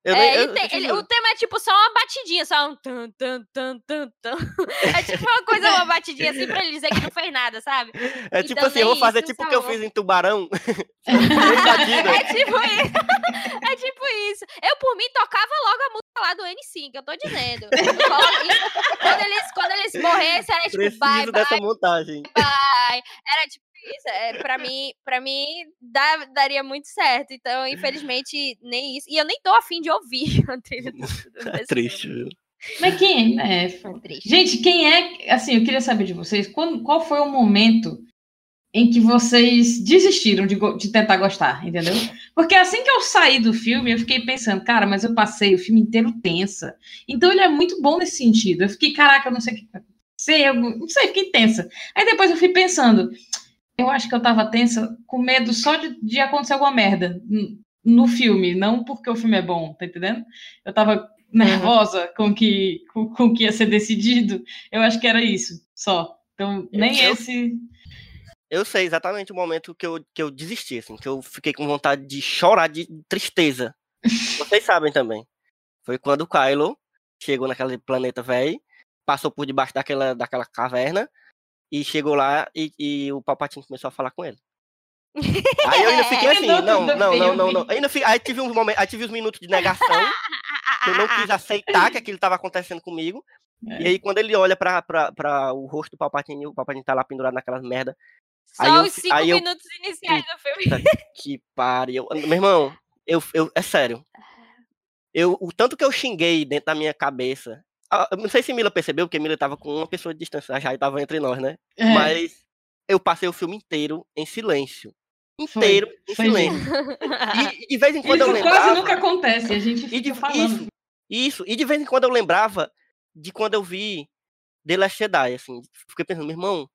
Eu É, ele tem- ele- o tema é tipo só uma batidinha, só um tan, tan, tan, tan, tan. [laughs] É tipo uma coisa, uma batidinha assim pra ele dizer que não fez nada, sabe? É tipo então assim, eu vou fazer tipo o que eu fiz em Tubarão. [laughs] [laughs] Batida. É tipo isso. É tipo isso. Eu, por mim, tocava logo a música lá do N5, eu tô dizendo. quando, eles, quando eles morressem, era tipo, Preciso bye, dessa bye, montagem. bye. Era tipo isso. É, pra mim, pra mim dá- daria muito certo. Então, infelizmente, nem isso. E eu nem tô afim de ouvir [laughs] a trilha do, [laughs] do, É triste, filme. viu? Mas quem é? É triste. Gente, quem é. Assim, eu queria saber de vocês, quando, qual foi o momento em que vocês desistiram de, de tentar gostar, entendeu? Porque assim que eu saí do filme, eu fiquei pensando, cara, mas eu passei o filme inteiro tensa. Então ele é muito bom nesse sentido. Eu fiquei, caraca, eu não sei o que vai acontecer, eu não sei, fiquei tensa. Aí depois eu fui pensando, eu acho que eu tava tensa com medo só de, de acontecer alguma merda no filme, não porque o filme é bom, tá entendendo? Eu tava nervosa com o que, com, com que ia ser decidido. Eu acho que era isso, só. Então, nem Eu- esse. Eu sei exatamente o momento que eu, que eu desisti, assim, que eu fiquei com vontade de chorar de tristeza. [laughs] Vocês sabem também. Foi quando o Kylo chegou naquele planeta velho, passou por debaixo daquela, daquela caverna e chegou lá e, e o Palpatine começou a falar com ele. Aí eu ainda fiquei [laughs] Eu assim, não- não, não não, não, eu não. Ainda aí tive uns momentos, aí tive uns minutos de negação, eu não quis aceitar que aquilo estava acontecendo comigo. É. E aí quando ele olha pra, pra, pra o rosto do Palpatine, o Palpatine tá lá pendurado naquelas merda. Só Aí eu os fi- cinco aí eu- minutos iniciais do filme. Que pariu. Meu irmão, eu, eu, é sério. Eu, o tanto que eu xinguei dentro da minha cabeça. Ah, não sei se Mila percebeu, porque Mila tava com uma pessoa de distância, a Jai tava entre nós, né? É, Mas eu passei o filme inteiro em silêncio. Foi, Inteiro em foi silêncio. E, e de vez em [laughs] quando eu Isso quase lembrava. nunca acontece, a gente E de, fica falando. isso, isso. E de vez em quando eu lembrava de quando eu vi The Last Jedi, assim. Fiquei pensando, meu irmão,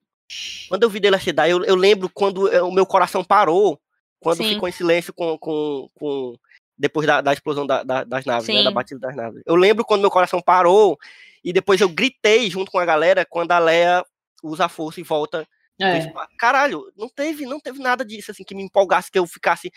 quando eu vi The Last Jedi, eu, eu lembro quando eh, o meu coração parou, quando Sim. ficou em silêncio com, com, com depois da, da explosão da- da- das naves, né, da batida das naves. Eu lembro quando meu coração parou e depois eu gritei junto com a galera quando a Leia usa a força e volta É, Caralho, não teve, não teve nada disso assim que me empolgasse, que eu ficasse.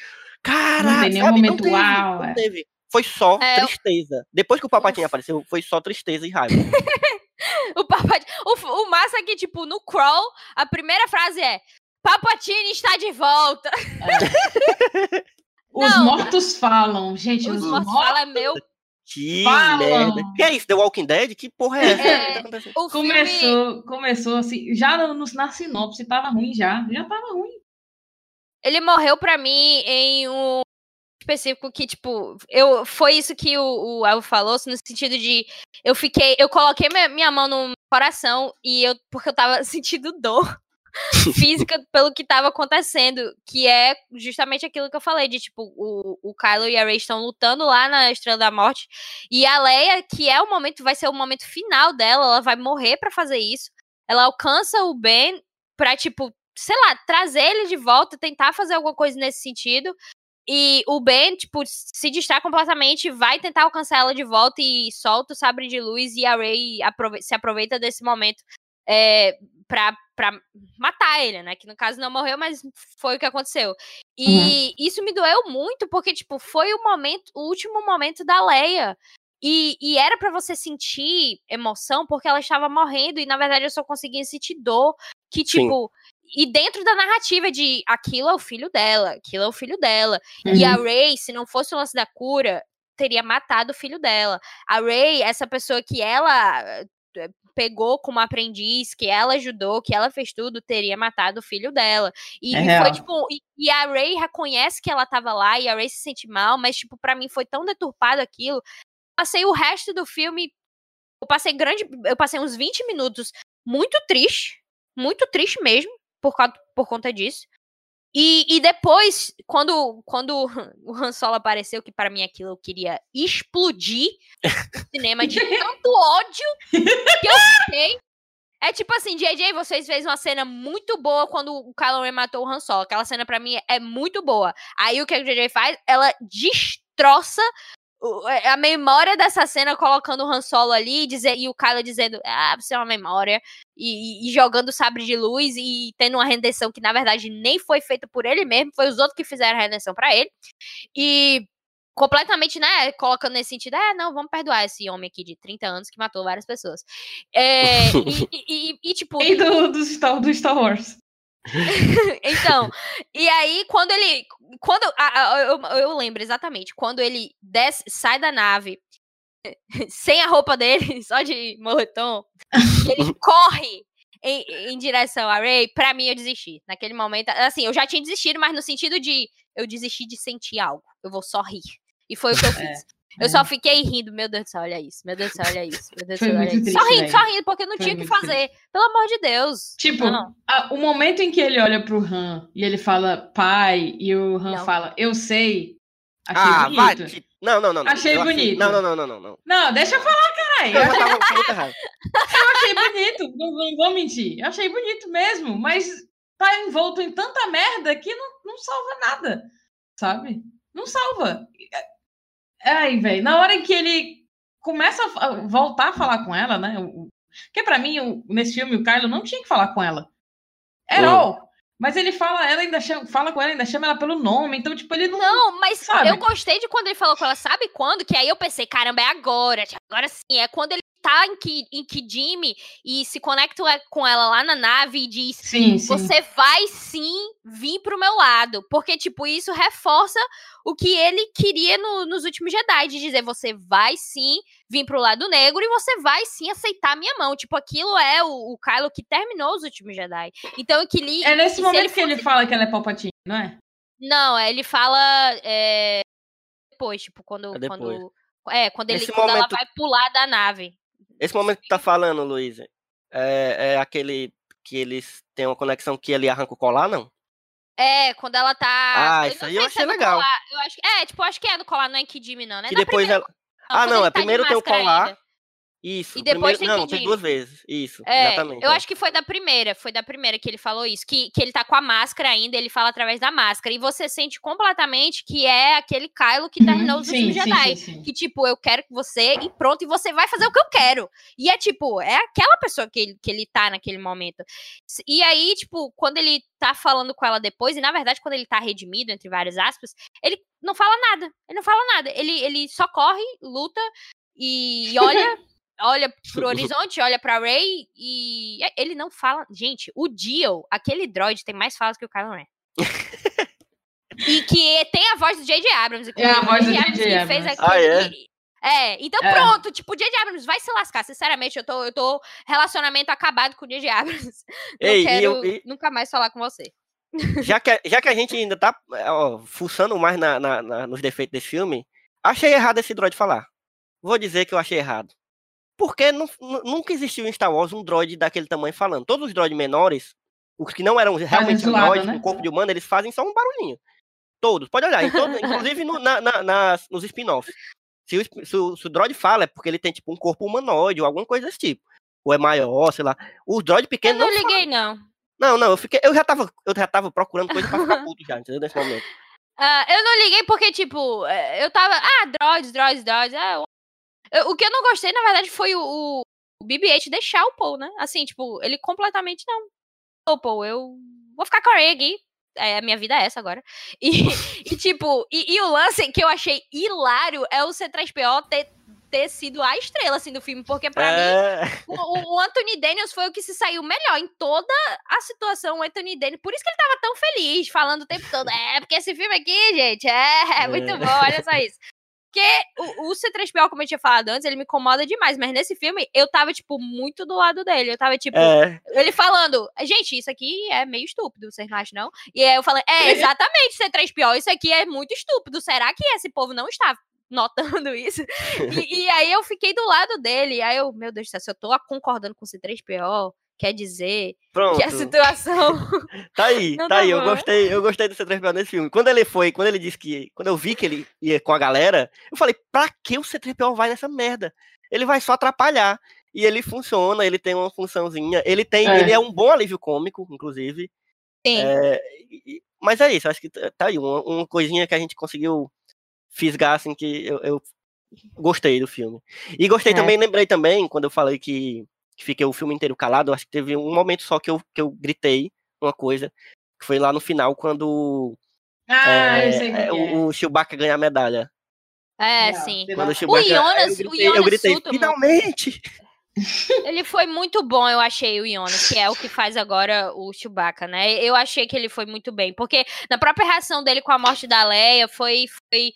Caralho, nenhum sabe? não teve, uau, não é. teve. Foi só É, eu- tristeza. Depois que o Papatinho apareceu, foi só tristeza e raiva. [laughs] O, Palpatine, o, o massa é que, tipo, no crawl, a primeira frase é Palpatine está de volta. [laughs] Os Não. mortos falam, gente. Os Os, mortos mortos falam, é meu. Que Falam. merda. Que é isso? The Walking Dead? Que porra é essa? É. O que tá? O filme... começou, começou assim, já no, no- na sinopse tava ruim já, já tava ruim. Ele morreu pra mim em um específico que, tipo, eu foi isso que o, o Elvo falou, assim, no sentido de eu fiquei, eu coloquei minha, minha mão no coração e eu, porque eu tava [laughs] sentindo dor [laughs] física pelo que tava acontecendo, que é justamente aquilo que eu falei, de tipo, o, o Kylo e a Rey estão lutando lá na Estrela da Morte, e a Leia, que é o momento, vai ser o momento final dela, ela vai morrer pra fazer isso, ela alcança o Ben pra, tipo, sei lá, trazer ele de volta, tentar fazer alguma coisa nesse sentido. E o Ben, tipo, se distrai completamente, vai tentar alcançar ela de volta e solta o sabre de luz e a Rey aprove- se aproveita desse momento é, pra, pra matar ele, né? Que no caso não morreu, mas foi o que aconteceu. E isso me doeu muito, porque, tipo, foi o momento, o último momento da Leia. E, e era pra você sentir emoção porque ela estava morrendo, e na verdade eu só conseguia sentir dor. Que, Sim. tipo, e dentro da narrativa de aquilo é o filho dela, aquilo é o filho dela. E Uhum. a Ray, se não fosse o lance da cura, teria matado o filho dela. A Ray, essa pessoa que ela eh, pegou como aprendiz, que ela ajudou, que ela fez tudo, teria matado o filho dela. E, É foi tipo, e, e a Ray reconhece que ela tava lá e a Ray se sente mal, mas tipo, para mim foi tão deturpado aquilo. Passei o resto do filme, eu passei grande, eu passei uns 20 minutos muito triste, muito triste mesmo, por, causa, por conta disso. E, e depois, quando, quando [laughs] o Han Solo apareceu, que pra mim aquilo eu queria explodir o cinema de [laughs] tanto ódio que eu fiquei. É tipo assim, JJ, vocês fez uma cena muito boa quando o Kylo Ren matou o Han Solo. Aquela cena pra mim é muito boa. Aí o que a JJ faz? Ela destroça a memória dessa cena colocando o Han Solo ali e, dizer, e o Kylo dizendo, ah, você é uma memória. E, e- jogando o sabre de luz e tendo uma redenção que, na verdade, nem foi feita por ele mesmo. Foi os outros que fizeram a redenção pra ele. E completamente, né, colocando nesse sentido, é, não, vamos perdoar esse homem aqui de 30 anos que matou várias pessoas. É, [laughs] e, e- e- e, tipo, E do, do, Star, do Star Wars. [laughs] então, e aí quando ele. Quando. a- eu, eu lembro exatamente. Quando ele desce, sai da nave [laughs] sem a roupa dele, [laughs] só de moletom, e ele corre em, em direção a Ray, pra mim eu desisti. Naquele momento, assim, eu já tinha desistido, mas no sentido de eu desisti de sentir algo. Eu vou só rir. E foi o que eu fiz. Eu é. só fiquei rindo, meu Deus do céu, olha isso, meu Deus do céu, olha isso, meu Deus do céu, olha isso. Só triste, rindo, só velho. rindo, porque não Foi tinha o que fazer. Pelo amor de Deus. Tipo, Não, não. a- o momento em que ele olha pro Han e ele fala pai, e o Han Não. fala, eu sei. Achei Ah, vai. bonito. te- Não, não, não. não. Achei Eu bonito. Não, não, não, não, não. não. Não, deixa eu falar, caralho. Eu Eu muita raiva. [laughs] achei bonito. Não, não vou mentir. Eu achei bonito mesmo, mas tá envolto em tanta merda que não, não salva nada. Sabe? Não salva. Ai, velho. Na hora que ele começa a voltar a falar com ela, né? Porque pra mim, nesse filme, o Kylo não tinha que falar com ela. Hum. all. Mas ele fala, ela ainda chama, fala com ela, ainda chama ela pelo nome. Então, tipo, ele não. Não, mas Sabe? eu gostei de quando ele falou com ela, sabe quando? Que aí eu pensei, caramba, é agora. Agora sim, é quando ele tá em, Ki, em Kijimi e se conecta com ela lá na nave e diz: Sim, sim. Você vai sim vir pro meu lado. Porque, tipo, isso reforça o que ele queria no- nos últimos Jedi, de dizer: você vai sim vir pro lado negro e você vai sim aceitar a minha mão. Tipo, aquilo é o, o Kylo que terminou os últimos Jedi. Então, eu queria. É nesse se momento ele que ele fosse- fala que ela é Palpatine, não é? Não, é, ele fala é, depois, tipo, quando. É depois. quando é, quando, ele, quando ela vai pular da nave. Esse momento que tá falando, Luiz, é, é aquele que eles têm uma conexão que ele arranca o colar, não? É, quando ela tá. Ah, isso não aí eu é achei no legal. colar, Eu acho, é, tipo, acho que é no colar, não é Kidimi, não, né? Que Na depois primeira- ela. Ah, quando não, é tá primeiro tem o colar. ainda. Isso. E depois primeiro, tem não, que tem duas vezes. Isso, É, exatamente. eu é. acho que foi da primeira, foi da primeira que ele falou isso, que, que ele tá com a máscara ainda, ele fala através da máscara, e você sente completamente que é aquele Kylo que terminou Uhum, os últimos Jedi. sim, sim. Que, tipo, eu quero que você, e pronto, e você vai fazer o que eu quero. E é, tipo, é aquela pessoa que ele, que ele tá naquele momento. E aí, tipo, quando ele tá falando com ela depois, e na verdade, quando ele tá redimido, entre várias aspas, ele não fala nada. Ele não fala nada. Ele, ele só corre, luta e olha. [laughs] Olha pro horizonte, olha pra Ray e é, ele não fala. Gente, o Dio, aquele droid, tem mais falas que o Kylo Ren. e que tem a voz do J.J. Abrams. É a voz do Abrams J.J. que fez Abrams. Ah, é? aquele- É, então É. pronto, tipo, o J.J. Abrams vai se lascar, sinceramente, eu tô, eu tô relacionamento acabado com o J.J. Abrams. [laughs] Não Ei, e quero eu- e- nunca mais falar com você. já, que, já que a gente ainda tá ó, fuçando mais na, na- na- nos defeitos desse filme, achei errado esse droid falar. Vou dizer que eu achei errado. Porque nu- nunca existiu em Star Wars um droid daquele tamanho falando. Todos os droids menores, os que não eram realmente zoado, droids né? corpo de humano, eles fazem só um barulhinho. Todos, pode olhar, em todos, inclusive no- na- na- nas- nos spin-offs. Se o, se, o, se o droid fala, é porque ele tem tipo um corpo humanoide ou alguma coisa desse tipo. Ou é maior, sei lá. Os droids Eu pequenos não não liguei, não. Não, não, eu fiquei. Eu já tava, eu já tava procurando coisa pra ficar puto já, entendeu? Nesse momento. Ah, eu não liguei porque, tipo, eh, eu tava. Ah, droids, droids, droids. ah, eu- eu- o que eu não gostei, na verdade, foi o, o, o BB-8 deixar o Paul, né? Assim, tipo, ele completamente não. Ô, Paul, eu vou ficar com a Ray aqui. É, a minha vida é essa agora. [laughs] E, e, tipo, e, e o lance que eu achei hilário é o C3PO ter, ter sido a estrela, assim, do filme. Porque, pra mim, É, o, o Anthony Daniels foi o que se saiu melhor em toda a situação. O Anthony Daniels, por isso que ele tava tão feliz, falando o tempo todo. É, porque esse filme aqui, gente, é, é muito É. bom, olha só isso. Porque o, o C3PO, como eu tinha falado antes, ele me incomoda demais. Mas nesse filme, eu tava, tipo, muito do lado dele. Eu tava, tipo, é, ele falando, gente, isso aqui é meio estúpido, vocês não acham, não? E aí eu falei, é, [laughs] exatamente, C3PO, isso aqui é muito estúpido. Será que esse povo não está notando isso? E, e aí eu fiquei do lado dele. Aí eu, meu Deus do céu, se eu tô concordando com o C3PO, quer dizer Pronto. que a situação. [laughs] Tá aí, Não tá tá aí. Eu bom. gostei, eu gostei do C3PO nesse filme. Quando ele foi, quando ele disse que. Quando eu vi que ele ia com a galera, eu falei, pra que o C3PO vai nessa merda? Ele vai só atrapalhar. E ele funciona, ele tem uma funçãozinha. Ele tem. É. Ele é um bom alívio cômico, inclusive. Sim. É, e- mas é isso, acho que tá tá aí, uma, uma coisinha que a gente conseguiu fisgar, assim, que eu, eu gostei do filme. E gostei É. também, lembrei também, quando eu falei que, que fiquei o filme inteiro calado, acho que teve um momento só que eu, que eu gritei uma coisa, que foi lá no final, quando Ah, é, eu sei o que é, o, o Chewbacca ganha a medalha. É, Não, sim. Quando o Chewbacca, aí Jonas- eu o gritei, eu Jonas gritei Sutton- finalmente! Ele foi muito bom, eu achei, o Jonas, que é o que faz agora o Chewbacca, né? Eu achei que ele foi muito bem, porque na própria reação dele com a morte da Leia foi, foi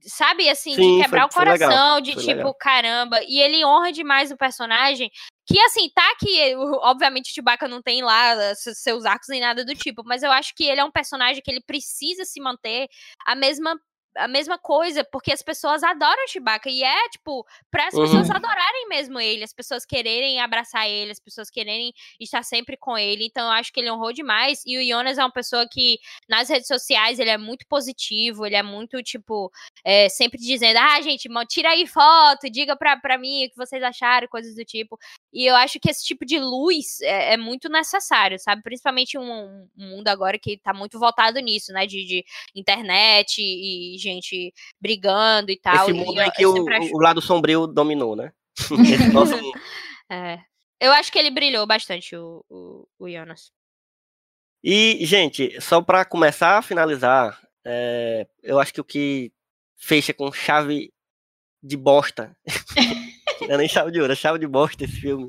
sabe, assim, Sim, de quebrar foi- o coração, de foi tipo, legal. caramba, e ele honra demais o personagem, que assim, tá que, obviamente, o Chewbacca não tem lá se- seus arcos nem nada do tipo, mas eu acho que ele é um personagem que ele precisa se manter a mesma a mesma coisa, porque as pessoas adoram o Chewbacca e é, tipo, para as Uhum. pessoas adorarem mesmo ele, as pessoas quererem abraçar ele, as pessoas quererem estar sempre com ele. Então eu acho que ele honrou demais. E o Jonas é uma pessoa que nas redes sociais ele é muito positivo, ele é muito tipo é, sempre dizendo: "Ah, gente, tira aí foto, diga pra, pra mim o que vocês acharam", coisas do tipo. E eu acho que esse tipo de luz é, é muito necessário, sabe? Principalmente um, um mundo agora que tá muito voltado nisso, né? De, de internet e gente brigando e tal. Esse e mundo aí eu que o, acho- o lado sombrio dominou, né? [laughs] [laughs] Nosso é. Eu acho que ele brilhou bastante, o, o, o Jonas. E, gente, só pra começar a finalizar, é, eu acho que o que fecha com chave de bosta, [laughs] não é nem chave de ouro, é chave de bosta esse filme,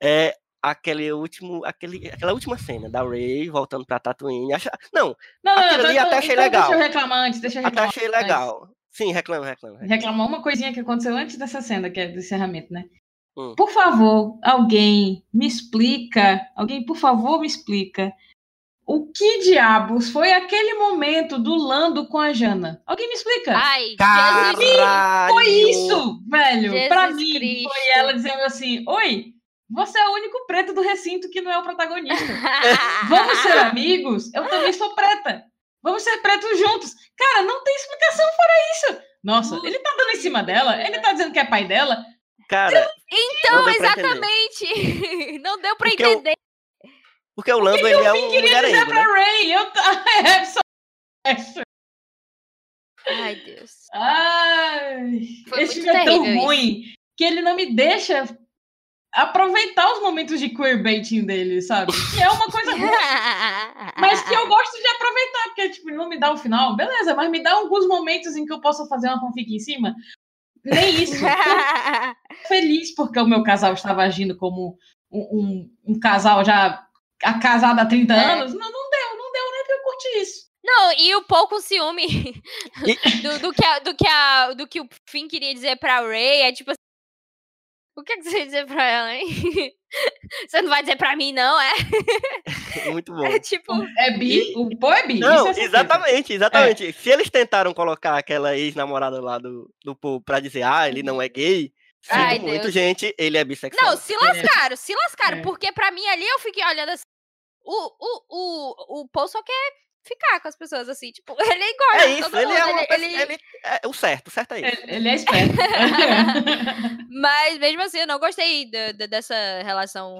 é aquele último, aquele, aquela última cena da Ray voltando pra Tatooine. Acha, não, Não, não, Aquilo então- ali até então- achei então legal. Deixa eu reclamar antes, deixa eu até reclamar. achei antes. legal. Sim, reclama, reclama. reclama. reclamar uma coisinha que aconteceu antes dessa cena, que é do encerramento, né? Hum. Por favor, alguém me explica, alguém, por favor, me explica o que diabos foi aquele momento do Lando com a Jana? Alguém me explica? Ai, Caralho! foi isso, velho. Jesus pra mim, Cristo. foi ela dizendo assim: Oi, você é o único preto do recinto que não é o protagonista. [laughs] Vamos ser amigos? Eu também sou preta. Vamos ser pretos juntos. Cara, não tem explicação fora isso. Nossa, ele tá dando em cima dela? Ele tá dizendo que é pai dela? Cara, Então, Não deu pra entender. exatamente. [laughs] Não deu pra Porque entender. porque o Lando, ele é um queria dizer mulherengo, pra né? Ray, eu só... [laughs] Ai, Deus. Ai, Foi esse filme é tão terrível isso. ruim que ele não me deixa aproveitar os momentos de queerbaiting dele, sabe? Que é uma coisa ruim, [laughs] mas que eu gosto de aproveitar, porque, tipo, não me dá o final, beleza, mas me dá alguns momentos em que eu possa fazer uma fanfic em cima. Nem isso. [laughs] Feliz porque o meu casal estava agindo como um, um- um casal já casado há 30 É. anos. Não, não deu, não deu nem pra eu curtir isso. Não, e o pouco ciúme [laughs] do, do que a- do, que a- do que o Finn queria dizer pra Ray é tipo. O que, é que você ia dizer pra ela, hein? [laughs] Você não vai dizer pra mim, não, é? [laughs] Muito [laughs] bom. É tipo. É bi, o pô é bi. Não, isso é exatamente, exatamente. Se eles tentaram colocar aquela ex-namorada lá do, do Paul pra dizer, ah, ele não é gay, Ai, muito, Deus. gente, ele é bissexual. Não, se lascaram, se lascaram. É. Porque pra mim ali eu fiquei olhando assim. O, o, o, o Paul só quer ficar com as pessoas assim. Tipo, [laughs] ele gosta é de isso, todo ele é mundo, uma ele- ele- ele é o certo, o certo é isso. Ele, ele é esperto. [laughs] Mas mesmo assim, eu não gostei da- da- dessa relação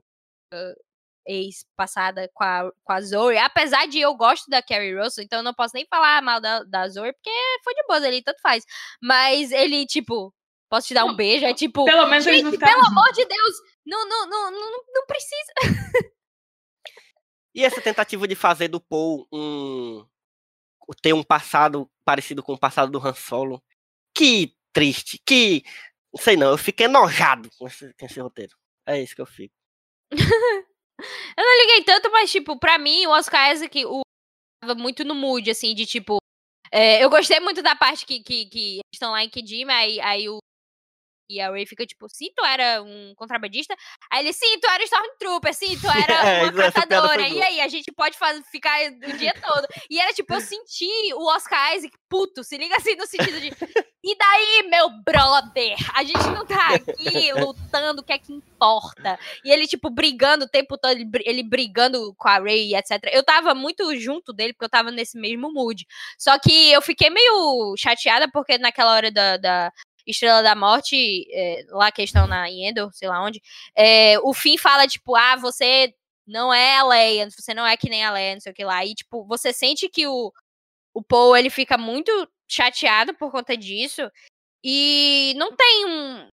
uh, ex-passada com a, com a Zoe. Apesar de eu gosto da Carrie Russell, então eu não posso nem falar mal da, da Zoe, porque foi de boa ali, tanto faz. Mas ele, tipo, posso te dar um beijo? É tipo, Pelo menos eles não gente, ficaram pelo amor de Deus, não, não, não, não, não precisa. [laughs] E essa tentativa de fazer do Paul um ter um passado parecido com o passado do Han Solo, que triste, que não sei não, eu fiquei enojado com esse, com esse roteiro. É isso que eu fico. [laughs] Eu não liguei tanto, mas, tipo, pra mim, o Oscar Isaac o, tava muito no mood, assim, de tipo. é, eu gostei muito da parte que, que, que estão lá em Kidima, aí, aí o. E a Ray fica tipo, sim, tu era um contrabandista? Aí ele, sim, tu era Stormtrooper, sim, tu era [laughs] É, uma foi catadora. E aí, a gente pode fazer, ficar o dia todo. E era tipo, eu [laughs] senti o Oscar Isaac puto, se liga assim, no sentido de. E daí, meu brother, a gente não tá aqui lutando, o que é que importa? E ele, tipo, brigando o tempo todo, ele, ele brigando com a Ray, etc. Eu tava muito junto dele, porque eu tava nesse mesmo mood. Só que eu fiquei meio chateada, porque naquela hora da, da Estrela da Morte, é, lá que estão na Endor, sei lá onde, é, o Finn fala, tipo, ah, você não é a Leia, você não é que nem a Leia, não sei o que lá. E, tipo, você sente que o, o Paul, ele fica muito chateado por conta disso. E não tem um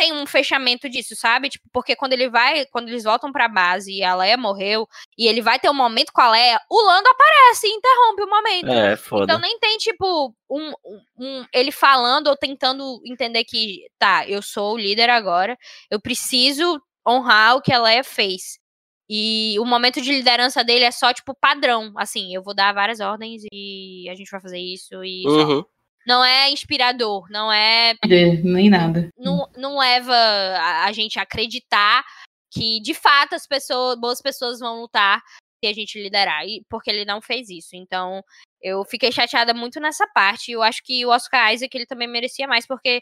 tem um fechamento disso, sabe? Tipo, porque quando ele vai, quando eles voltam pra base e a Leia morreu, e ele vai ter um momento com a Leia, o Lando aparece e interrompe o momento. É, foda. Então nem tem, tipo, um, um- ele falando ou tentando entender que, tá, eu sou o líder agora, eu preciso honrar o que a Leia fez. E o momento de liderança dele é só, tipo, padrão. Assim, eu vou dar várias ordens e a gente vai fazer isso e só. Não é inspirador, não é Nem nada. não, não leva a, a gente a acreditar que, de fato, as pessoas, boas pessoas vão lutar se a gente liderar. E, porque ele não fez isso. Então, eu fiquei chateada muito nessa parte. Eu acho que o Oscar Isaac, ele também merecia mais, porque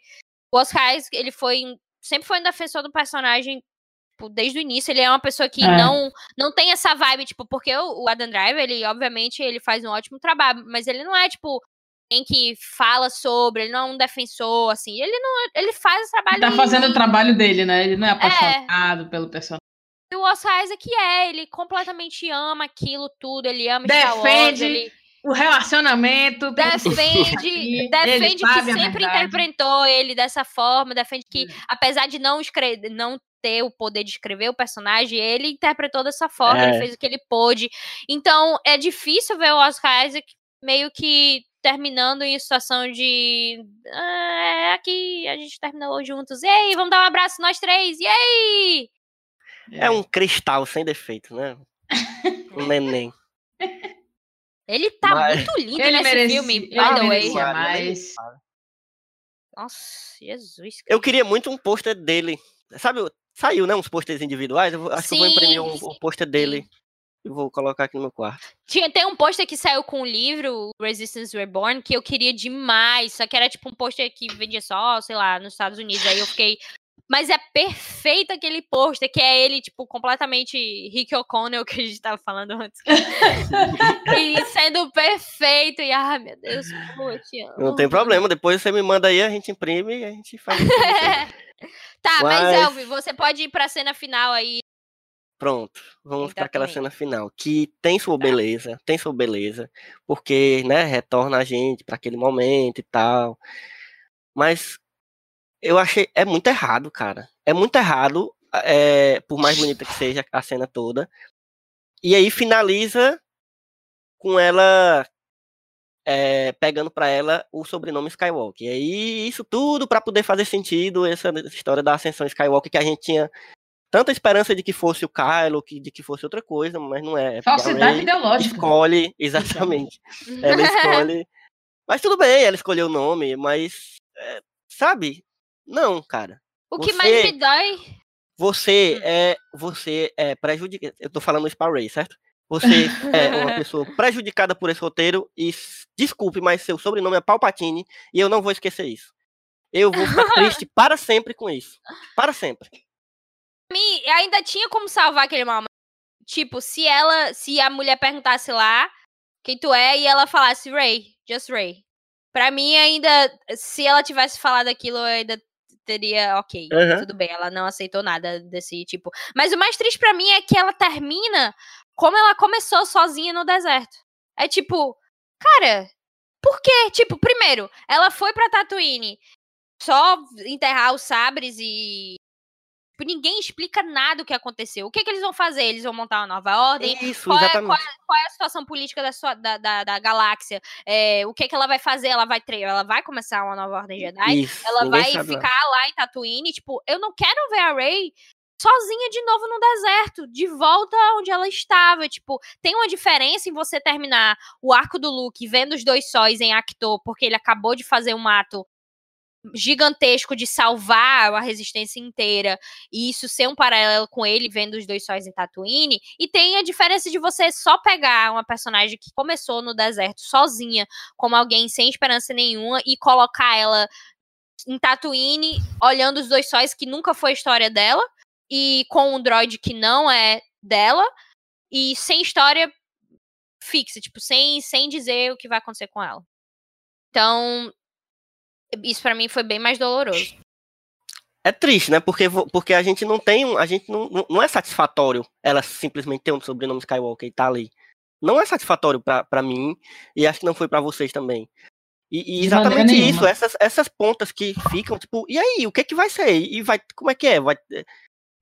o Oscar Isaac, ele foi. Sempre foi um defensor do personagem. tipo, Desde o início, ele é uma pessoa que É. não não tem essa vibe, tipo, porque o, o Adam Driver, ele, obviamente, ele faz um ótimo trabalho, mas ele não é, tipo, quem que fala sobre, ele não é um defensor, assim, ele não, ele faz o trabalho Tá e- fazendo o trabalho dele, né? Ele não é apaixonado pelo personagem. E o Oscar Isaac é, ele completamente ama aquilo tudo, ele ama Wars, Defende ele O relacionamento. [laughs] defende, Ele defende que sempre interpretou ele dessa forma, defende que, apesar de não escrever, não ter o poder de escrever o personagem, ele interpretou dessa forma, ele É. fez o que ele pôde. Então, é difícil ver o Oscar Isaac meio que terminando em situação de ah, é aqui a gente terminou juntos. E aí, vamos dar um abraço nós três. E aí? É um cristal sem defeito, né? Um neném. Ele tá Mas- muito lindo Ele nesse merece, filme, by the way. mais. Nossa, Jesus. Eu queria muito um pôster dele. Sabe, saiu, né? Uns pôsteres individuais. Eu acho que eu vou imprimir um, Sim, um pôster dele e vou colocar aqui no meu quarto. Tinha, tem um pôster que saiu com o livro Resistance Reborn que eu queria demais. Só que era tipo um pôster que vendia só, sei lá, nos Estados Unidos. Aí eu fiquei. [laughs] Mas é perfeito aquele pôster, que é ele, tipo, completamente Rick O'Connell, que a gente tava falando antes. [laughs] e sendo perfeito. E, ai, meu Deus, pô, eu te amo. Não tem problema, depois você me manda aí, a gente imprime e a gente faz. [laughs] tá, mas, Mas- Elvi, você pode ir pra cena final aí. Pronto, vamos para aquela cena final, que tem sua beleza, tem sua beleza, porque, né, retorna a gente para aquele momento e tal. Mas eu achei é muito errado, cara. É muito errado, é, por mais bonita que seja a cena toda. E aí finaliza com ela é, pegando para ela o sobrenome Skywalker. E aí isso tudo para poder fazer sentido essa história da ascensão Skywalker que a gente tinha tanta esperança de que fosse o Kylo, que, de que fosse outra coisa, mas não é. é Falsidade Rey ideológica. Escolhe, [laughs] exatamente. Ela escolhe. [laughs] Mas tudo bem, ela escolheu o nome, mas. é, sabe? Não, cara. O que Você- mais me dói. Você Hum. é. Você é prejudicado. Eu tô falando pra Ray, certo? Você é uma [laughs] pessoa prejudicada por esse roteiro e desculpe, mas seu sobrenome é Palpatine e eu não vou esquecer isso. Eu vou ficar triste para sempre com isso. Para sempre. Mim, ainda tinha como salvar aquele momento. Tipo, se ela, se a mulher perguntasse lá quem tu é e ela falasse Ray, just Ray. Pra mim ainda, se ela tivesse falado aquilo, eu ainda teria, ok, Aham. tudo bem, ela não aceitou nada desse tipo. Mas o mais triste pra mim é que ela termina como ela começou sozinha no deserto. É tipo, cara, por quê? Tipo, primeiro, ela foi pra Tatooine só enterrar os sabres e ninguém explica nada o que aconteceu. O que, que eles vão fazer? Eles vão montar uma nova ordem? Isso, Qual é, qual, é, qual é a situação política da, sua, da, da, da galáxia? É, o que, que ela vai fazer? Ela vai tre- ela vai começar uma nova ordem Jedi? Isso, ela vai sabe ficar lá em Tatooine? Tipo, eu não quero ver a Rey sozinha de novo no deserto, de volta onde ela estava. Tipo, tem uma diferença em você terminar o arco do Luke vendo os dois sóis em Actor, porque ele acabou de fazer um ato gigantesco de salvar a resistência inteira e isso ser um paralelo com ele vendo os dois sóis em Tatooine e tem a diferença de você só pegar uma personagem que começou no deserto sozinha como alguém sem esperança nenhuma e colocar ela em Tatooine olhando os dois sóis que nunca foi a história dela e com um droid que não é dela e sem história fixa, tipo, sem, sem dizer o que vai acontecer com ela. Então, isso pra mim foi bem mais doloroso. É triste, né? Porque, porque a gente não tem um. A gente não, não- é satisfatório ela simplesmente ter um sobrenome Skywalker e tá ali. Não é satisfatório pra, pra mim, e acho que não foi pra vocês também. E, e exatamente isso, essas, essas pontas que ficam, tipo, e aí, o que que vai ser? E vai, como é que é? Vai,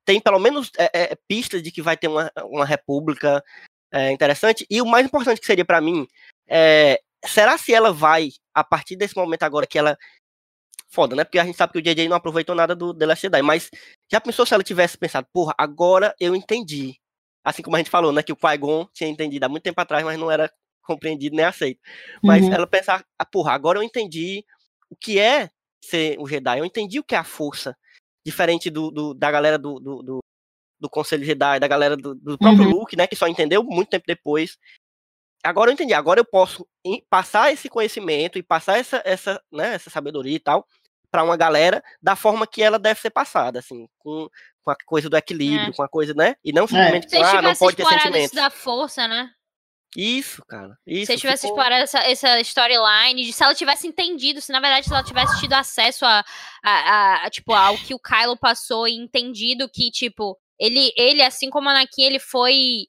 tem pelo menos é, é, pistas de que vai ter uma, uma república é, interessante. E o mais importante que seria pra mim é, será se ela vai, a partir desse momento agora que ela. Foda, né? Porque a gente sabe que o JJ não aproveitou nada do The Last Jedi, mas já pensou se ela tivesse pensado, porra, agora eu entendi. Assim como a gente falou, né? Que o Qui-Gon tinha entendido há muito tempo atrás, mas não era compreendido nem aceito. Mas Uhum. ela pensar, ah, porra, agora eu entendi o que é ser um Jedi, eu entendi o que é a força. Diferente do, do- da galera do, do, do, do Conselho Jedi, da galera do, do próprio Uhum. Luke, né? Que só entendeu muito tempo depois. Agora eu entendi, agora eu posso passar esse conhecimento e passar essa, essa, né, essa sabedoria e tal para uma galera da forma que ela deve ser passada, assim, com, com a coisa do equilíbrio, É. com a coisa, né? E não simplesmente Se com, eles ah, não pode ter isso da força, né? Isso, cara. Isso. se eles tivessem ficou- explorado essa, essa storyline, se ela tivesse entendido, se na verdade se ela tivesse tido acesso a, a, a- a, tipo, ao que o Kylo passou e entendido que, tipo, ele, ele assim como o Anakin, ele foi.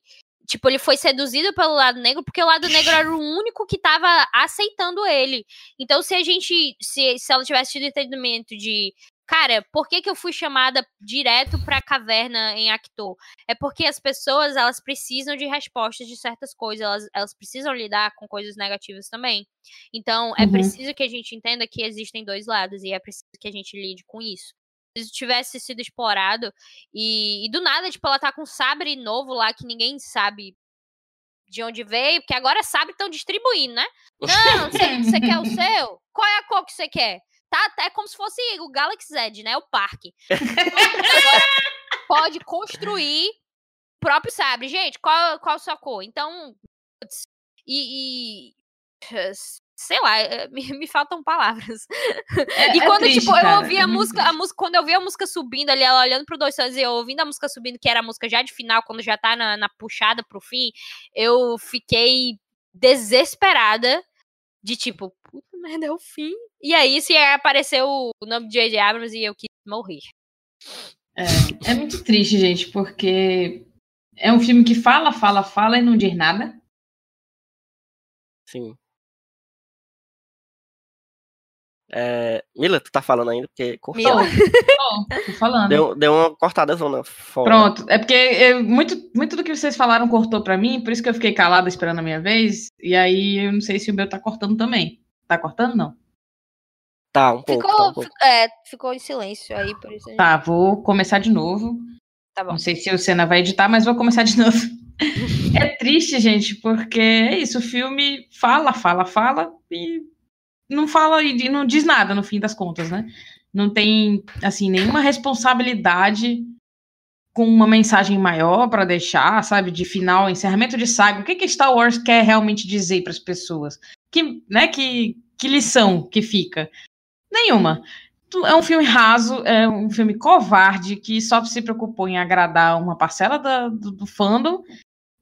Tipo, ele foi seduzido pelo lado negro, porque o lado negro era o único que tava aceitando ele. Então, se a gente. Se, se ela tivesse tido entendimento de. Cara, por que, que eu fui chamada direto pra caverna em Actor? É porque as pessoas, elas precisam de respostas de certas coisas, elas, elas precisam lidar com coisas negativas também. Então, é Uhum. preciso que a gente entenda que existem dois lados e é preciso que a gente lide com isso. Isso tivesse sido explorado e, e do nada, tipo, ela tá com um sabre novo lá que ninguém sabe de onde veio, porque agora sabre estão distribuindo, né? Não, [laughs] você, quer o seu? Qual é a cor que você quer? Tá, tá, é como se fosse o Galaxy Z, né? O parque. Agora pode construir o próprio sabre. Gente, qual, qual a sua cor? Então, e, e, sei lá, eh, me, [laughs] me faltam palavras. É- e é quando, triste, tipo, eu cara, ouvi é a música, a música, quando eu vi a música subindo ali, ela olhando pro dois sons e eu ouvindo a música subindo, que era a música já de final, quando já tá na, na puxada pro fim, eu fiquei desesperada de tipo, puta merda, é o fim. E aí, se apareceu o nome de J.J. Abrams e eu quis morrer. É, é muito triste, gente, porque é um filme que fala, fala, fala e não diz nada. Sim. É, Mila, tu tá falando ainda? Porque cortou. Mila. Ó, tô falando. Deu, deu uma cortada zona fora. Pronto, é porque eu- muito, muito do que vocês falaram cortou pra mim, por isso que eu fiquei calada esperando a minha vez. E aí eu não sei se o meu tá cortando também. Tá cortando? Não. Tá, um pouco. tá um Ficou, pouco. fi- é, ficou em silêncio aí, por isso. gente- Tá, vou começar de novo. Tá bom. Não sei se o Senna vai editar, mas vou começar de novo. [laughs] É triste, gente, porque é isso, o filme fala, fala, fala e não fala e não diz nada no fim das contas, né? Não tem, assim, nenhuma responsabilidade com uma mensagem maior para deixar, sabe, de final, encerramento de saga. O que que Star Wars quer realmente dizer para as pessoas? Que, né, que, que lição que fica? Nenhuma. É um filme raso, é um filme covarde que só se preocupou em agradar uma parcela da- do, do fandom,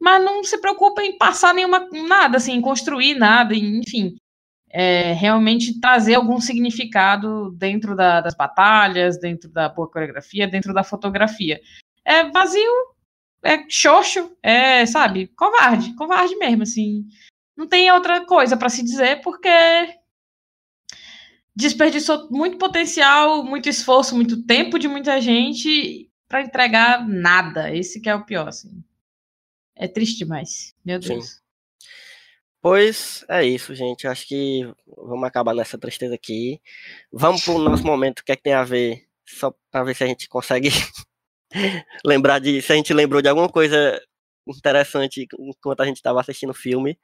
mas não se preocupa em passar nenhuma nada, assim, em construir nada, enfim. É, realmente trazer algum significado dentro da- das batalhas, dentro da boa coreografia, dentro da fotografia. É vazio, é xoxo, é, sabe, covarde, covarde mesmo, assim. Não tem outra coisa para se dizer, porque desperdiçou muito potencial, muito esforço, muito tempo de muita gente para entregar nada. Esse que é o pior, assim. É triste demais. Meu Sim. Pois é isso, gente. Acho que vamos acabar nessa tristeza aqui. Vamos pro nosso momento, o que é que tem a ver, só pra ver se a gente consegue [laughs] lembrar de. Se a gente lembrou de alguma coisa interessante enquanto a gente estava assistindo o filme.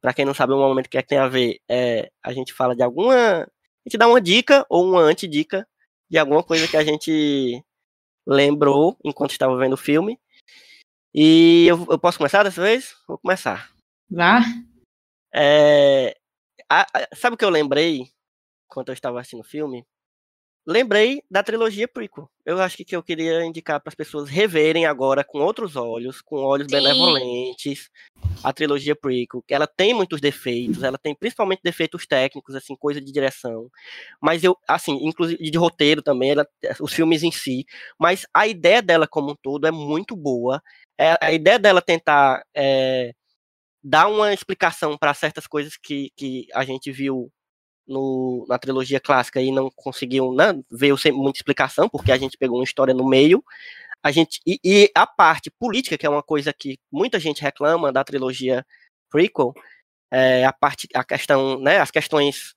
Pra quem não sabe, o momento que é que tem a ver é a gente fala de alguma gente dá uma dica ou uma antidica de alguma coisa que a gente lembrou enquanto estava vendo o filme. E eu, eu posso começar dessa vez? Vou começar. Vá. É, a- a- sabe o que eu lembrei enquanto eu estava assistindo o filme? Lembrei da trilogia prequel. Eu acho que, que eu queria indicar para as pessoas reverem agora com outros olhos, com olhos Sim. benevolentes, a trilogia prequel, que ela tem muitos defeitos, ela tem principalmente defeitos técnicos, assim, coisa de direção, mas eu, assim, inclusive de roteiro também, ela- os filmes em si, mas a ideia dela como um todo é muito boa. É, a ideia dela tentar é, dar uma explicação para certas coisas que, que a gente viu no- na trilogia clássica e não conseguiu, né, sem muita explicação, porque a gente pegou uma história no meio. A gente, e, e a parte política, que é uma coisa que muita gente reclama da trilogia prequel, é, a parte, a questão, né, as questões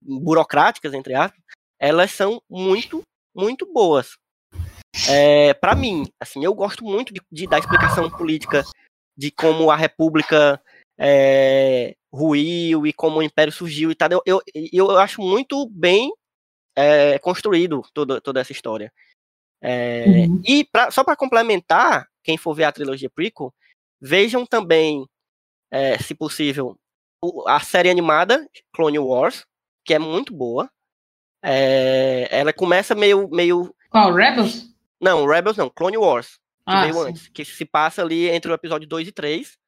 burocráticas, entre aspas, elas são muito, muito boas. É, para mim, assim, eu gosto muito de, de dar explicação política de como a República é, ruiu e como o Império surgiu e tal. Eu, eu, eu acho muito bem é, construído toda, toda essa história. É, Uhum. E pra, só para complementar, quem for ver a trilogia prequel, vejam também, é, se possível, a série animada Clone Wars, que é muito boa. É, ela começa meio, meio. Qual? Rebels? Não, Rebels não, Clone Wars que Ah, veio antes, que se passa ali entre o episódio 2 e 3.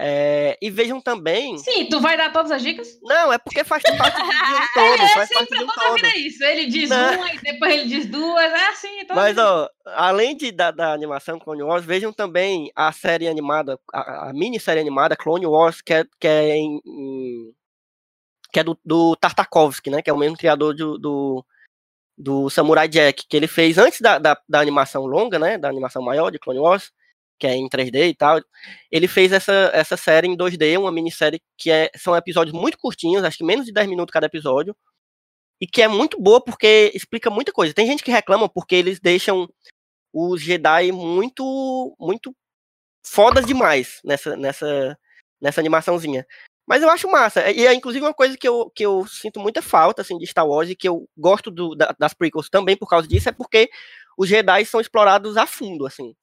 É, e vejam também. Sim, tu vai dar todas as dicas? Não, é porque faz parte do filme [laughs] todo. é, faz parte sempre todo. vida é isso. Ele diz Não. uma e depois ele diz duas. É assim, toda Mas, ó, além de, da, da animação Clone Wars, vejam também a série animada, a, a minissérie animada Clone Wars, que é, que é, em- em- que é do, do Tartakovsky, né? Que é o mesmo criador do, do, do Samurai Jack, que ele fez antes da, da, da animação longa, né? Da animação maior de Clone Wars, que é em 3D e tal. Ele fez essa, essa série em 2D, uma minissérie que é, são episódios muito curtinhos, acho que menos de 10 minutos cada episódio e que é muito boa porque explica muita coisa. Tem gente que reclama porque eles deixam os Jedi muito muito fodas demais nessa nessa nessa animaçãozinha. Mas eu acho massa. E é inclusive uma coisa que eu, que eu sinto muita falta assim de Star Wars e que eu gosto do, da- das prequels também por causa disso é porque os Jedi são explorados a fundo assim.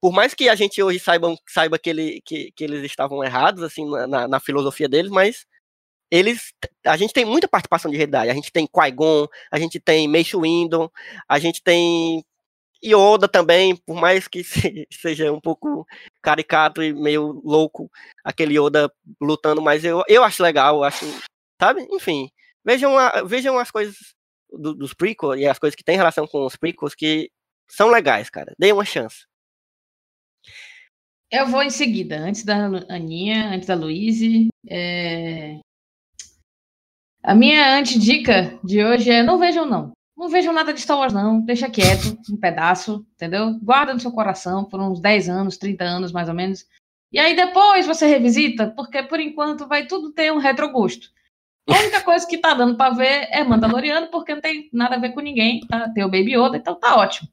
Por mais que a gente hoje saiba, saiba que, ele, que, que eles estavam errados assim na- na, filosofia deles, mas eles a gente tem muita participação de Jedi. A gente tem Qui-Gon, a gente tem Mace Windu, a gente tem Yoda também, por mais que [laughs] se- seja um pouco caricato e meio louco aquele Yoda lutando, mas eu, eu acho legal, acho, sabe? Enfim, vejam, a- vejam as coisas do- dos prequels e as coisas que têm relação com os prequels que são legais, cara. Deem uma chance. Eu vou em seguida, antes da Aninha, antes da Luíse. é, A minha antidica de hoje é não vejam não. Não vejam nada de Star Wars não, deixa quieto, um pedaço, entendeu? Guarda no seu coração por uns 10 anos, 30 anos mais ou menos. E aí depois você revisita, porque por enquanto vai tudo ter um retrogosto. A única coisa que tá dando pra ver é Mandaloriano, porque não tem nada a ver com ninguém, tá? Tem o Baby Yoda, então tá ótimo.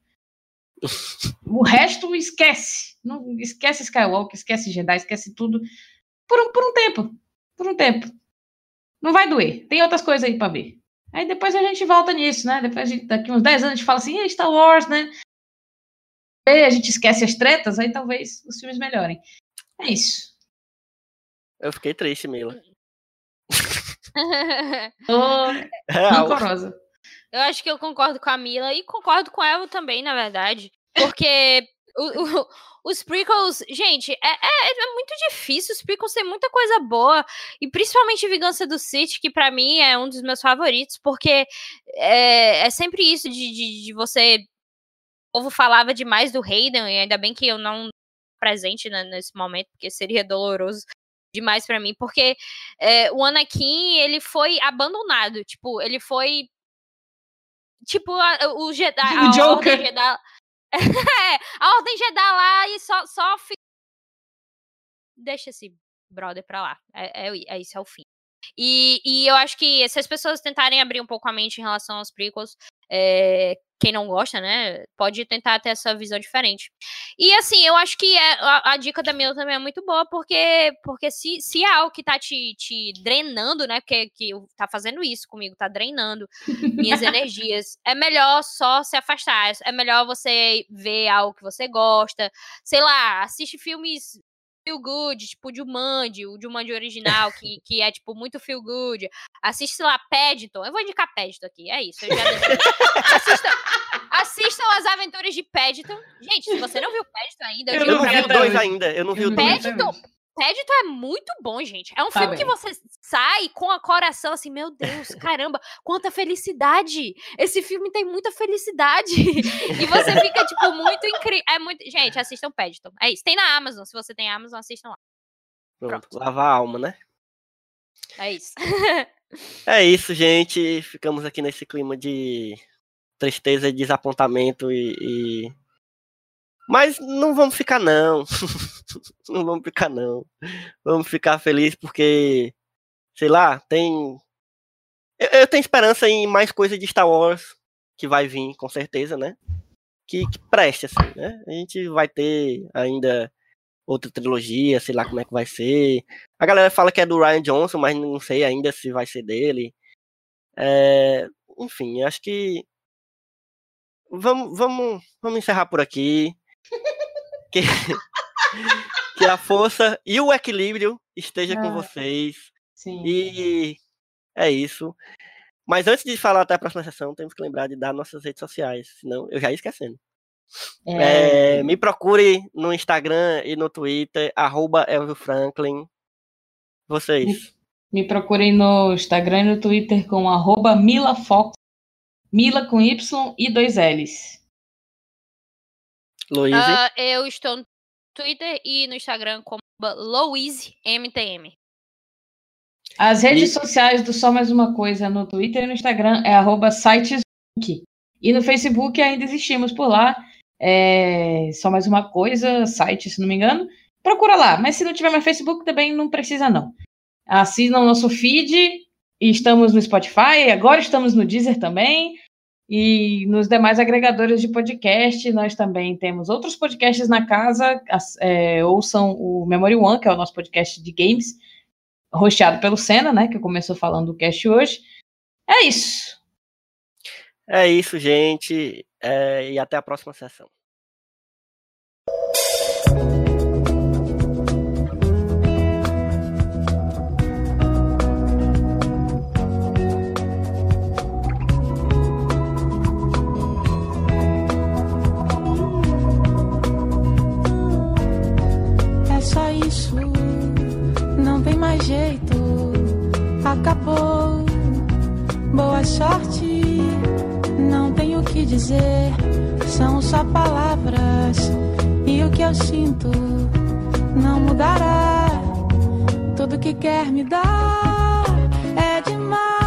O resto esquece. Não, esquece Skywalker, esquece Jedi, esquece tudo. Por um, por um tempo. Por um tempo. Não vai doer. Tem outras coisas aí pra ver. Aí depois a gente volta nisso, né? Depois a gente, daqui uns 10 anos a gente fala assim, "Ih, Star Wars, né? Aí a gente esquece as tretas, aí talvez os filmes melhorem. É isso. Eu fiquei triste, Mila. [laughs] Tô Real. rancorosa. Eu acho que eu concordo com a Mila e concordo com ela também, na verdade. Porque o- o- [laughs] os prequels, gente, é, é- é muito difícil. Os prequels têm muita coisa boa. E principalmente Vingança do Sith, que pra mim é um dos meus favoritos, porque é, é sempre isso de, de, de você. O povo falava demais do Hayden, e ainda bem que eu não presente né, nesse momento, porque seria doloroso demais pra mim, porque é, o Anakin, ele foi abandonado, tipo, ele foi tipo a- o Jedi, [laughs] O Joker. Jedi, é, a Ordem Jedi lá e só só fi- deixa esse brother pra lá, é, é, é isso é o fim. E, e eu acho que se as pessoas tentarem abrir um pouco a mente em relação aos prequels, é, quem não gosta, né, pode tentar ter essa visão diferente. E assim, eu acho que é- a, a dica da Mila também é muito boa, porque, porque se, se é algo que tá te, te drenando, né, porque que tá fazendo isso comigo, tá drenando minhas [laughs] energias, é melhor só se afastar. É melhor você ver algo que você gosta, sei lá, assiste filmes feel good, tipo o Jumanji, o Jumanji original, que, que é, tipo, muito feel good. Assiste, lá, Paddington. Eu vou indicar Paddington aqui, é isso. Eu já decidi. assistam, assistam as aventuras de Paddington. Gente, se você não viu Paddington ainda, eu, Eu não vi o dois ainda. Eu não vi o dois. Paddington, Paddington é muito bom, gente. É um Tá filme que bem. você sai com a coração assim, meu Deus, caramba, quanta felicidade! Esse filme tem muita felicidade. [laughs] e você [laughs] fica, tipo, muito incrível. É muito. Gente, assistam Paddington. É isso. Tem na Amazon. Se você tem Amazon, assistam lá. Pronto, lavar a alma, né? É isso. É isso, gente. Ficamos aqui nesse clima de tristeza e desapontamento e. e- Mas não vamos ficar, não. [laughs] não vamos ficar, não. Vamos ficar felizes porque, sei lá, tem. Eu, eu tenho esperança em mais coisa de Star Wars que vai vir, com certeza, né? Que, que preste, assim, né? A gente vai ter ainda outra trilogia, sei lá como é que vai ser. A galera fala que é do Ryan Johnson, mas não sei ainda se vai ser dele. É, enfim, acho que vamos, vamos, vamos encerrar por aqui. Que, [laughs] que a força e o equilíbrio esteja com Ah. vocês. Sim. E é isso. Mas antes de falar até a próxima sessão, temos que lembrar de dar nossas redes sociais, senão eu já ia esquecendo. É, É, me procure no Instagram e no Twitter, arroba Elvio Franklin. Vocês. Me procurem no Instagram e no Twitter com arroba MilaFox. Mila com Y e dois L's. Luiz. Ah, eu estou no Twitter e no Instagram como LouiseMTM. As redes E- sociais do Só Mais Uma Coisa no Twitter e no Instagram é arroba sitesbook. E no Facebook ainda existimos por lá. É Só Mais Uma Coisa, site, se não me engano. Procura lá. Mas se não tiver mais Facebook, também não precisa, não. Assinam nosso feed. E estamos no Spotify. Agora estamos no Deezer também. E nos demais agregadores de podcast, nós também temos outros podcasts na casa. As- é, ouçam o Memory One, que é o nosso podcast de games rosteado pelo Senna, né? Que começou falando do cast hoje. É isso. É isso, gente. É, e até a próxima sessão. Jeito. Acabou. Boa sorte, não tenho o que dizer. São só palavras e o que eu sinto não mudará. Tudo que quer me dar é demais,